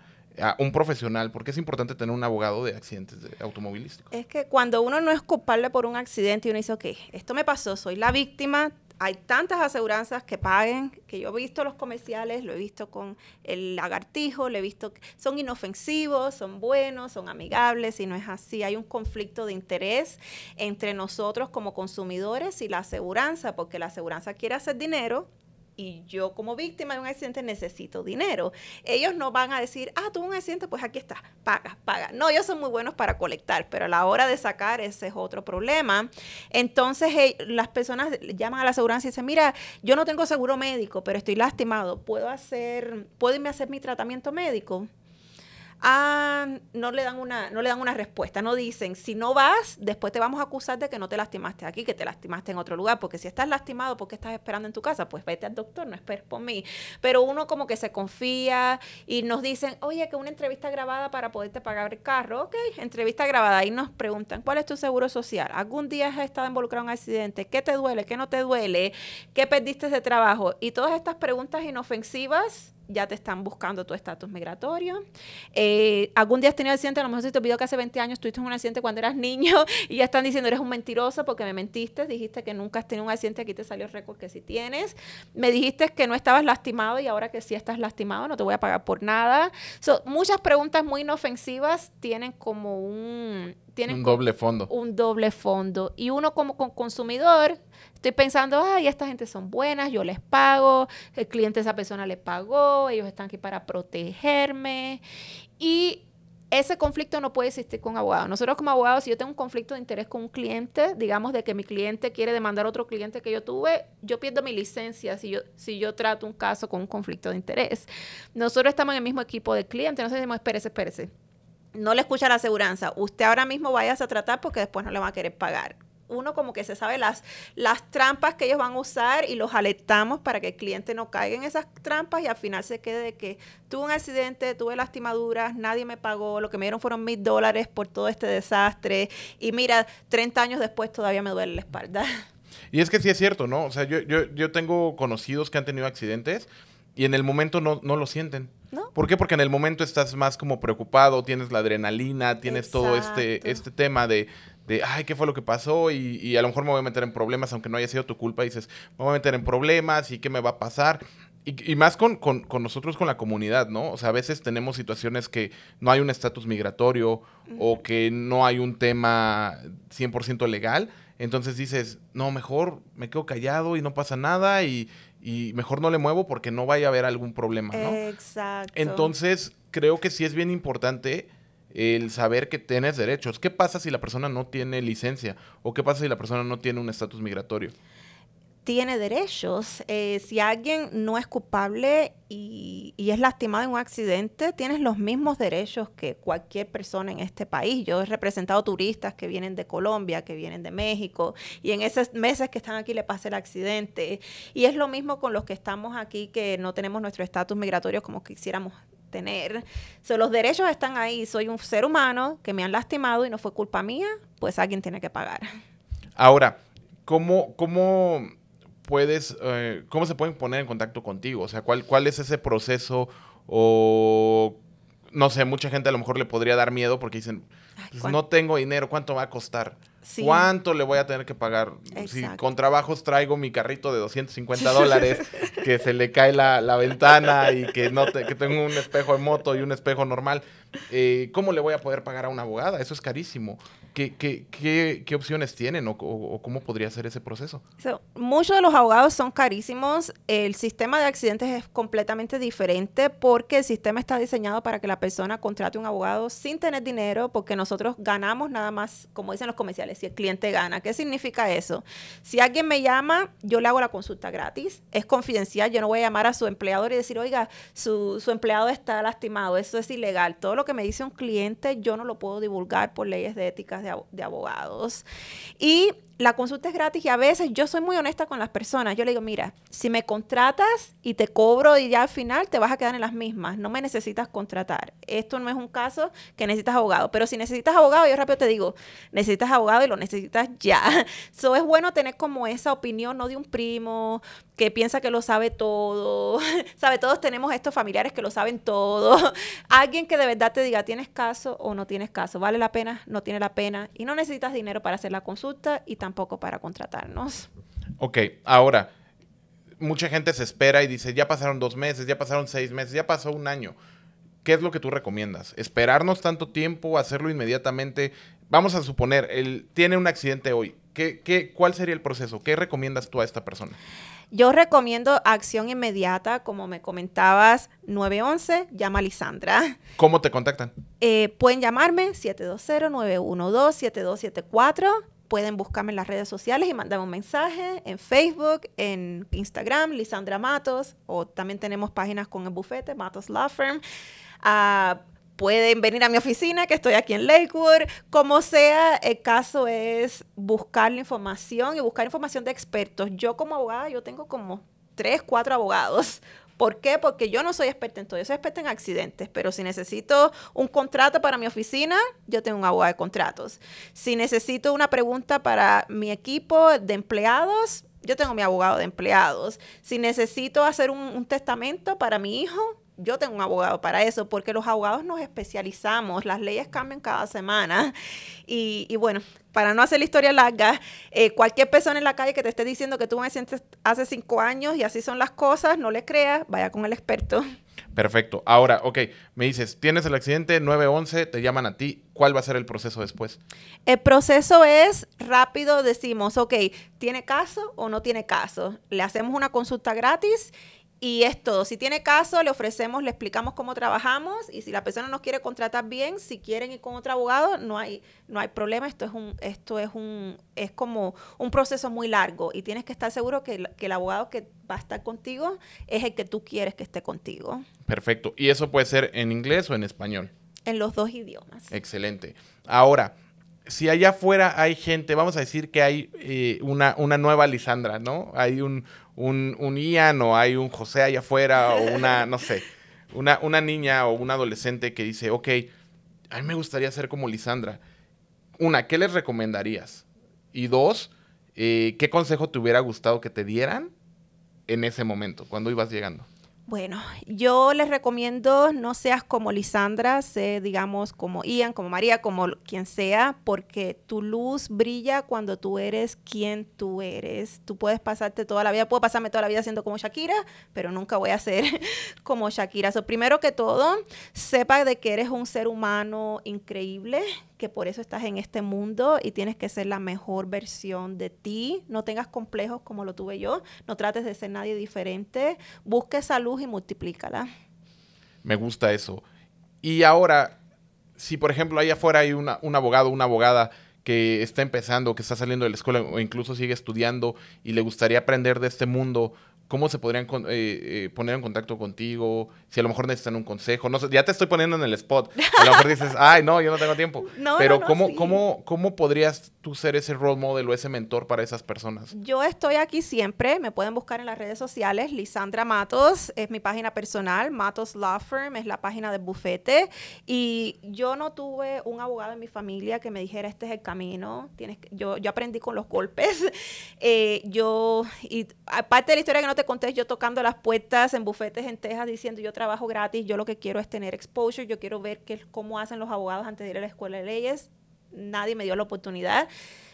un profesional? ¿Por qué es importante tener un abogado de accidentes automovilísticos? Es que cuando uno no es culpable por un accidente y uno dice, ok, esto me pasó, soy la víctima, hay tantas aseguranzas que paguen, que yo he visto los comerciales, lo he visto con el lagartijo, lo he visto, son inofensivos, son buenos, son amigables, y no es así. Hay un conflicto de interés entre nosotros como consumidores y la aseguranza, porque la aseguranza quiere hacer dinero y yo como víctima de un accidente necesito dinero. Ellos no van a decir, ah, tuve un accidente, pues aquí está, paga, paga. No, ellos son muy buenos para colectar, pero a la hora de sacar ese es otro problema. Entonces hey, las personas llaman a la aseguranza y dicen, mira, yo no tengo seguro médico, pero estoy lastimado, ¿puedo hacer, puedo hacer mi tratamiento médico? Ah, no le dan una, no le dan una respuesta, no dicen, si no vas, después te vamos a acusar de que no te lastimaste aquí, que te lastimaste en otro lugar, porque si estás lastimado, ¿por qué estás esperando en tu casa? Pues vete al doctor, no esperes por mí. Pero uno como que se confía y nos dicen, oye, que una entrevista grabada para poderte pagar el carro, ok, entrevista grabada, y nos preguntan, ¿cuál es tu seguro social? ¿Algún día has estado involucrado en un accidente? ¿Qué te duele? ¿Qué no te duele? ¿Qué perdiste de trabajo? Y todas estas preguntas inofensivas ya te están buscando tu estatus migratorio. Eh, algún día has tenido accidente, a lo mejor se te olvidó que hace 20 años tuviste un accidente cuando eras niño y ya están diciendo eres un mentiroso porque me mentiste, dijiste que nunca has tenido un accidente, aquí te salió el récord que sí tienes. Me dijiste que no estabas lastimado y ahora que sí estás lastimado no te voy a pagar por nada. So, muchas preguntas muy inofensivas tienen como un tienen un doble fondo. Un doble fondo. Y uno como consumidor, estoy pensando, ay, esta gente son buenas, yo les pago, el cliente esa persona le pagó, ellos están aquí para protegerme. Y ese conflicto no puede existir con abogados. Nosotros como abogados, si yo tengo un conflicto de interés con un cliente, digamos de que mi cliente quiere demandar a otro cliente que yo tuve, yo pierdo mi licencia si yo, si yo trato un caso con un conflicto de interés. Nosotros estamos en el mismo equipo de clientes, nosotros decimos, espérese, espérese. No le escucha la aseguranza. Usted ahora mismo vaya a tratar porque después no le va a querer pagar uno como que se sabe las, las trampas que ellos van a usar y los alertamos para que el cliente no caiga en esas trampas y al final se quede de que tuve un accidente, tuve lastimaduras, nadie me pagó, lo que me dieron fueron mil dólares por todo este desastre y mira, 30 años después todavía me duele la espalda. Y es que sí es cierto, ¿no? O sea, yo, yo, yo tengo conocidos que han tenido accidentes y en el momento no, no lo sienten. ¿No? ¿Por qué? Porque en el momento estás más como preocupado, tienes la adrenalina, tienes todo este, este tema de, de, ay, ¿qué fue lo que pasó? Y, a lo mejor me voy a meter en problemas, aunque no haya sido tu culpa, dices, me voy a meter en problemas y qué me va a pasar. Y, más con, con, con, nosotros, con la comunidad, ¿no? O sea, a veces tenemos situaciones que no hay un estatus migratorio o que no hay un tema 100% legal. Entonces dices, no, mejor me quedo callado y no pasa nada y, y mejor no le muevo porque no vaya a haber algún problema, ¿no? Exacto. Entonces, creo que sí es bien importante el saber que tienes derechos. ¿Qué pasa si la persona no tiene licencia? ¿O qué pasa si la persona no tiene un estatus migratorio? Tiene derechos. Eh, si alguien no es culpable y, y, es lastimado en un accidente, tienes los mismos derechos que cualquier persona en este país. Yo he representado turistas que vienen de Colombia, que vienen de México, y en esos meses que están aquí le pasa el accidente. Y es lo mismo con los que estamos aquí, que no tenemos nuestro estatus migratorio como quisiéramos tener. So, los derechos están ahí. Soy un ser humano que me han lastimado y no fue culpa mía, pues alguien tiene que pagar. Ahora, ¿cómo, cómo puedes, eh, cómo se pueden poner en contacto contigo? O sea, ¿cuál, cuál es ese proceso o no sé, mucha gente a lo mejor le podría dar miedo porque dicen, pues, no tengo dinero, ¿cuánto va a costar? ¿Cuánto le voy a tener que pagar? Si con trabajos traigo mi carrito de 250 dólares, que se le cae la, ventana y que, no que tengo un espejo de moto y un espejo normal, eh, ¿cómo le voy a poder pagar a una abogada? Eso es carísimo. ¿Qué, qué, qué, opciones tienen o, cómo podría ser ese proceso? muchos de los abogados son carísimos. El sistema de accidentes es completamente diferente porque el sistema está diseñado para que la persona contrate un abogado sin tener dinero porque nosotros ganamos nada más, como dicen los comerciales, si el cliente gana. ¿Qué significa eso? Si alguien me llama, yo le hago la consulta gratis. Es confidencial. Yo no voy a llamar a su empleador y decir, oiga, su, su empleado está lastimado. Eso es ilegal. Todo lo que me dice un cliente, yo no lo puedo divulgar por leyes de ética de, abogados. Y la consulta es gratis y a veces yo soy muy honesta con las personas. Yo le digo, mira, si me contratas y te cobro y ya al final te vas a quedar en las mismas, no me necesitas contratar. Esto no es un caso que necesitas abogado, pero si necesitas abogado, yo rápido te digo, necesitas abogado y lo necesitas ya. Eso es bueno tener como esa opinión, no de un primo que piensa que lo sabe todo. sabe, todos tenemos estos familiares que lo saben todo. Alguien que de verdad te diga, ¿tienes caso o no tienes caso? ¿Vale la pena? ¿No tiene la pena? Y no necesitas dinero para hacer la consulta y también tampoco para contratarnos. Ok, ahora, mucha gente se espera y dice, ya pasaron dos meses, ya pasaron seis meses, ya pasó un año. ¿Qué es lo que tú recomiendas? ¿Esperarnos tanto tiempo, hacerlo inmediatamente? Vamos a suponer, él tiene un accidente hoy. ¿Qué, qué, cuál sería el proceso? ¿Qué recomiendas tú a esta persona? Yo recomiendo acción inmediata, como me comentabas, 911, llama a Lisandra. ¿Cómo te contactan? Eh, pueden llamarme 720-912-7274 pueden buscarme en las redes sociales y mandarme un mensaje en Facebook, en Instagram, Lisandra Matos, o también tenemos páginas con el bufete, Matos Law Firm. Ah, pueden venir a mi oficina, que estoy aquí en Lakewood. Como sea, el caso es buscar la información y buscar información de expertos. Yo como abogada, yo tengo como tres, cuatro abogados ¿Por qué? Porque yo no soy experta en todo, yo soy experta en accidentes, pero si necesito un contrato para mi oficina, yo tengo un abogado de contratos. Si necesito una pregunta para mi equipo de empleados, yo tengo mi abogado de empleados. Si necesito hacer un, un testamento para mi hijo, yo tengo un abogado para eso, porque los abogados nos especializamos, las leyes cambian cada semana. Y, bueno, para no hacer la historia larga, eh, cualquier persona en la calle que te esté diciendo que tú me sientes hace cinco años y así son las cosas, no le creas, vaya con el experto. Perfecto. Ahora, ok, me dices, tienes el accidente 911, te llaman a ti, ¿cuál va a ser el proceso después? El proceso es rápido, decimos, ok, ¿tiene caso o no tiene caso? Le hacemos una consulta gratis y es todo. Si tiene caso, le ofrecemos, le explicamos cómo trabajamos y si la persona nos quiere contratar bien, si quieren ir con otro abogado, no hay, no hay problema. Esto es un, esto es un, es como un proceso muy largo y tienes que estar seguro que, que el abogado que va a estar contigo es el que tú quieres que esté contigo. Perfecto. ¿Y eso puede ser en inglés o en español? En los dos idiomas. Excelente. Ahora, si allá afuera hay gente, vamos a decir que hay eh, una, una nueva Lisandra, ¿no? Hay un, un, Ian o hay un José allá afuera o una, no sé, una, una niña o un adolescente que dice, ok, a mí me gustaría ser como Lisandra. Una, ¿qué les recomendarías? Y dos, eh, ¿qué consejo te hubiera gustado que te dieran en ese momento, cuando ibas llegando? Bueno, yo les recomiendo no seas como Lisandra, sé, digamos, como Ian, como María, como quien sea, porque tu luz brilla cuando tú eres quien tú eres. Tú puedes pasarte toda la vida, puedo pasarme toda la vida siendo como Shakira, pero nunca voy a ser como Shakira. So, primero que todo, sepa de que eres un ser humano increíble, que por eso estás en este mundo y tienes que ser la mejor versión de ti. No tengas complejos como lo tuve yo, no trates de ser nadie diferente, busque esa luz y multiplícala. Me gusta eso. Y ahora, si por ejemplo ahí afuera hay una, un abogado, una abogada que está empezando, que está saliendo de la escuela o incluso sigue estudiando y le gustaría aprender de este mundo, ¿Cómo se podrían eh, eh, poner en contacto contigo? Si a lo mejor necesitan un consejo. No sé, ya te estoy poniendo en el spot. A lo mejor dices, ay, no, yo no tengo tiempo. No, Pero no, no, ¿cómo, sí. ¿cómo, ¿cómo podrías tú ser ese role model o ese mentor para esas personas? Yo estoy aquí siempre. Me pueden buscar en las redes sociales. Lisandra Matos es mi página personal. Matos Law Firm es la página del bufete. Y yo no tuve un abogado en mi familia que me dijera, este es el camino. Tienes que... yo, yo aprendí con los golpes. Eh, yo, y aparte de la historia que no te conté, yo tocando las puertas en bufetes en Texas diciendo yo trabajo gratis, yo lo que quiero es tener exposure, yo quiero ver qué, cómo hacen los abogados antes de ir a la escuela de leyes. Nadie me dio la oportunidad.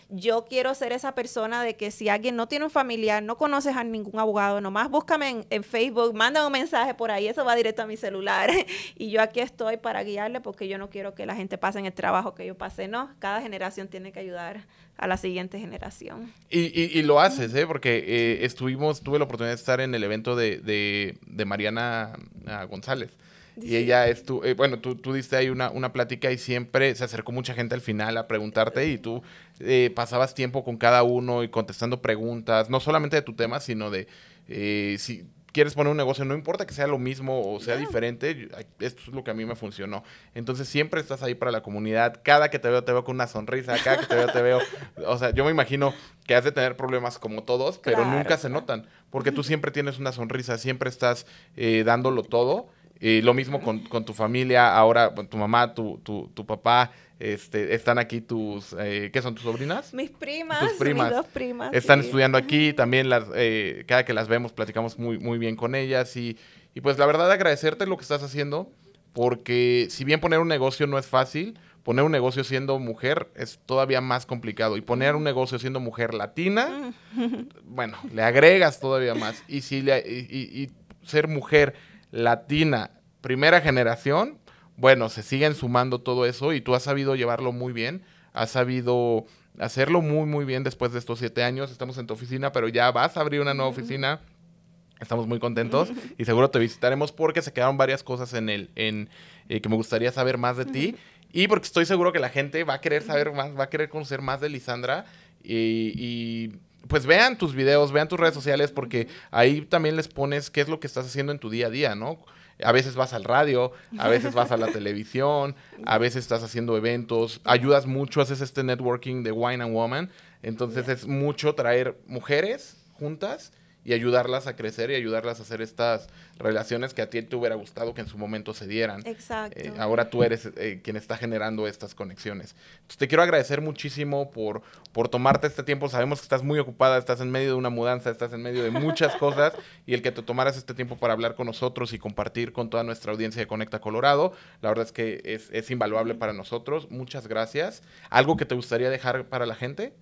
Yo quiero ser esa persona de que si alguien no tiene un familiar, no conoces a ningún abogado, nomás búscame en, Facebook, manda un mensaje por ahí, eso va directo a mi celular. y yo aquí estoy para guiarle porque yo no quiero que la gente pase en el trabajo que yo pasé, no. Cada generación tiene que ayudar a la siguiente generación. Y, y, y lo haces, ¿eh? Porque eh, estuvimos, tuve la oportunidad de estar en el evento de, de, Mariana uh, González. Y ella estuvo, eh, bueno, tú, tú diste ahí una, una plática y siempre se acercó mucha gente al final a preguntarte y tú eh, pasabas tiempo con cada uno y contestando preguntas, no solamente de tu tema, sino de eh, si quieres poner un negocio, no importa que sea lo mismo o sea yeah. diferente, esto es lo que a mí me funcionó. Entonces siempre estás ahí para la comunidad, cada que te veo te veo con una sonrisa, cada que te veo te veo, o sea, yo me imagino que has de tener problemas como todos, claro, pero nunca se notan, porque tú siempre tienes una sonrisa, siempre estás eh, dándolo todo. Y lo mismo con, con, tu familia, ahora tu mamá, tu, tu, tu papá, este, están aquí tus, eh, ¿qué son tus sobrinas? Mis primas, tus primas. mis dos primas. Están sí. estudiando aquí, también las, eh, cada que las vemos platicamos muy, muy bien con ellas y, y pues la verdad agradecerte lo que estás haciendo, porque si bien poner un negocio no es fácil, poner un negocio siendo mujer es todavía más complicado. Y poner un negocio siendo mujer latina, bueno, le agregas todavía más. Y si le, y, y, y ser mujer latina, primera generación, bueno, se siguen sumando todo eso y tú has sabido llevarlo muy bien, has sabido hacerlo muy, muy bien después de estos siete años. Estamos en tu oficina, pero ya vas a abrir una nueva oficina. Estamos muy contentos y seguro te visitaremos porque se quedaron varias cosas en el, en eh, que me gustaría saber más de ti y porque estoy seguro que la gente va a querer saber más, va a querer conocer más de Lisandra y, y pues vean tus videos, vean tus redes sociales, porque ahí también les pones qué es lo que estás haciendo en tu día a día, ¿no? A veces vas al radio, a veces vas a la televisión, a veces estás haciendo eventos, ayudas mucho, haces este networking de Wine and Woman. Entonces es mucho traer mujeres juntas y ayudarlas a crecer y ayudarlas a hacer estas relaciones que a ti te hubiera gustado que en su momento se dieran. Exacto. Eh, ahora tú eres eh, quien está generando estas conexiones. Entonces te quiero agradecer muchísimo por, por tomarte este tiempo. Sabemos que estás muy ocupada, estás en medio de una mudanza, estás en medio de muchas cosas y el que te tomaras este tiempo para hablar con nosotros y compartir con toda nuestra audiencia de Conecta Colorado, la verdad es que es, es invaluable para nosotros. Muchas gracias. ¿Algo que te gustaría dejar para la gente?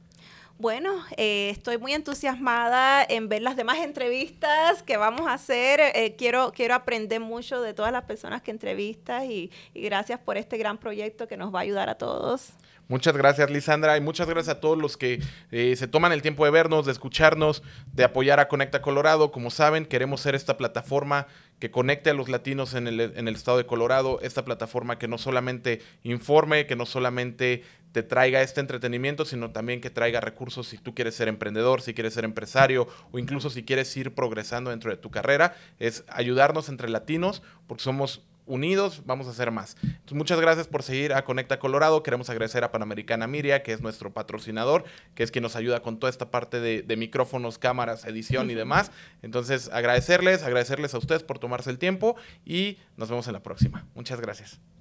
Bueno, eh, estoy muy entusiasmada en ver las demás entrevistas que vamos a hacer. Eh, quiero, quiero aprender mucho de todas las personas que entrevistas y, gracias por este gran proyecto que nos va a ayudar a todos. Muchas gracias, Lisandra, y muchas gracias a todos los que eh, se toman el tiempo de vernos, de escucharnos, de apoyar a Conecta Colorado. Como saben, queremos ser esta plataforma que conecte a los latinos en el, en el estado de Colorado, esta plataforma que no solamente informe, que no solamente te traiga este entretenimiento, sino también que traiga recursos si tú quieres ser emprendedor, si quieres ser empresario o incluso si quieres ir progresando dentro de tu carrera. Es ayudarnos entre latinos porque somos unidos vamos a hacer más. Entonces, muchas gracias por seguir a Conecta Colorado. Queremos agradecer a Panamericana Miria, que es nuestro patrocinador, que es quien nos ayuda con toda esta parte de, de micrófonos, cámaras, edición y demás. Entonces, agradecerles, agradecerles a ustedes por tomarse el tiempo y nos vemos en la próxima. Muchas gracias.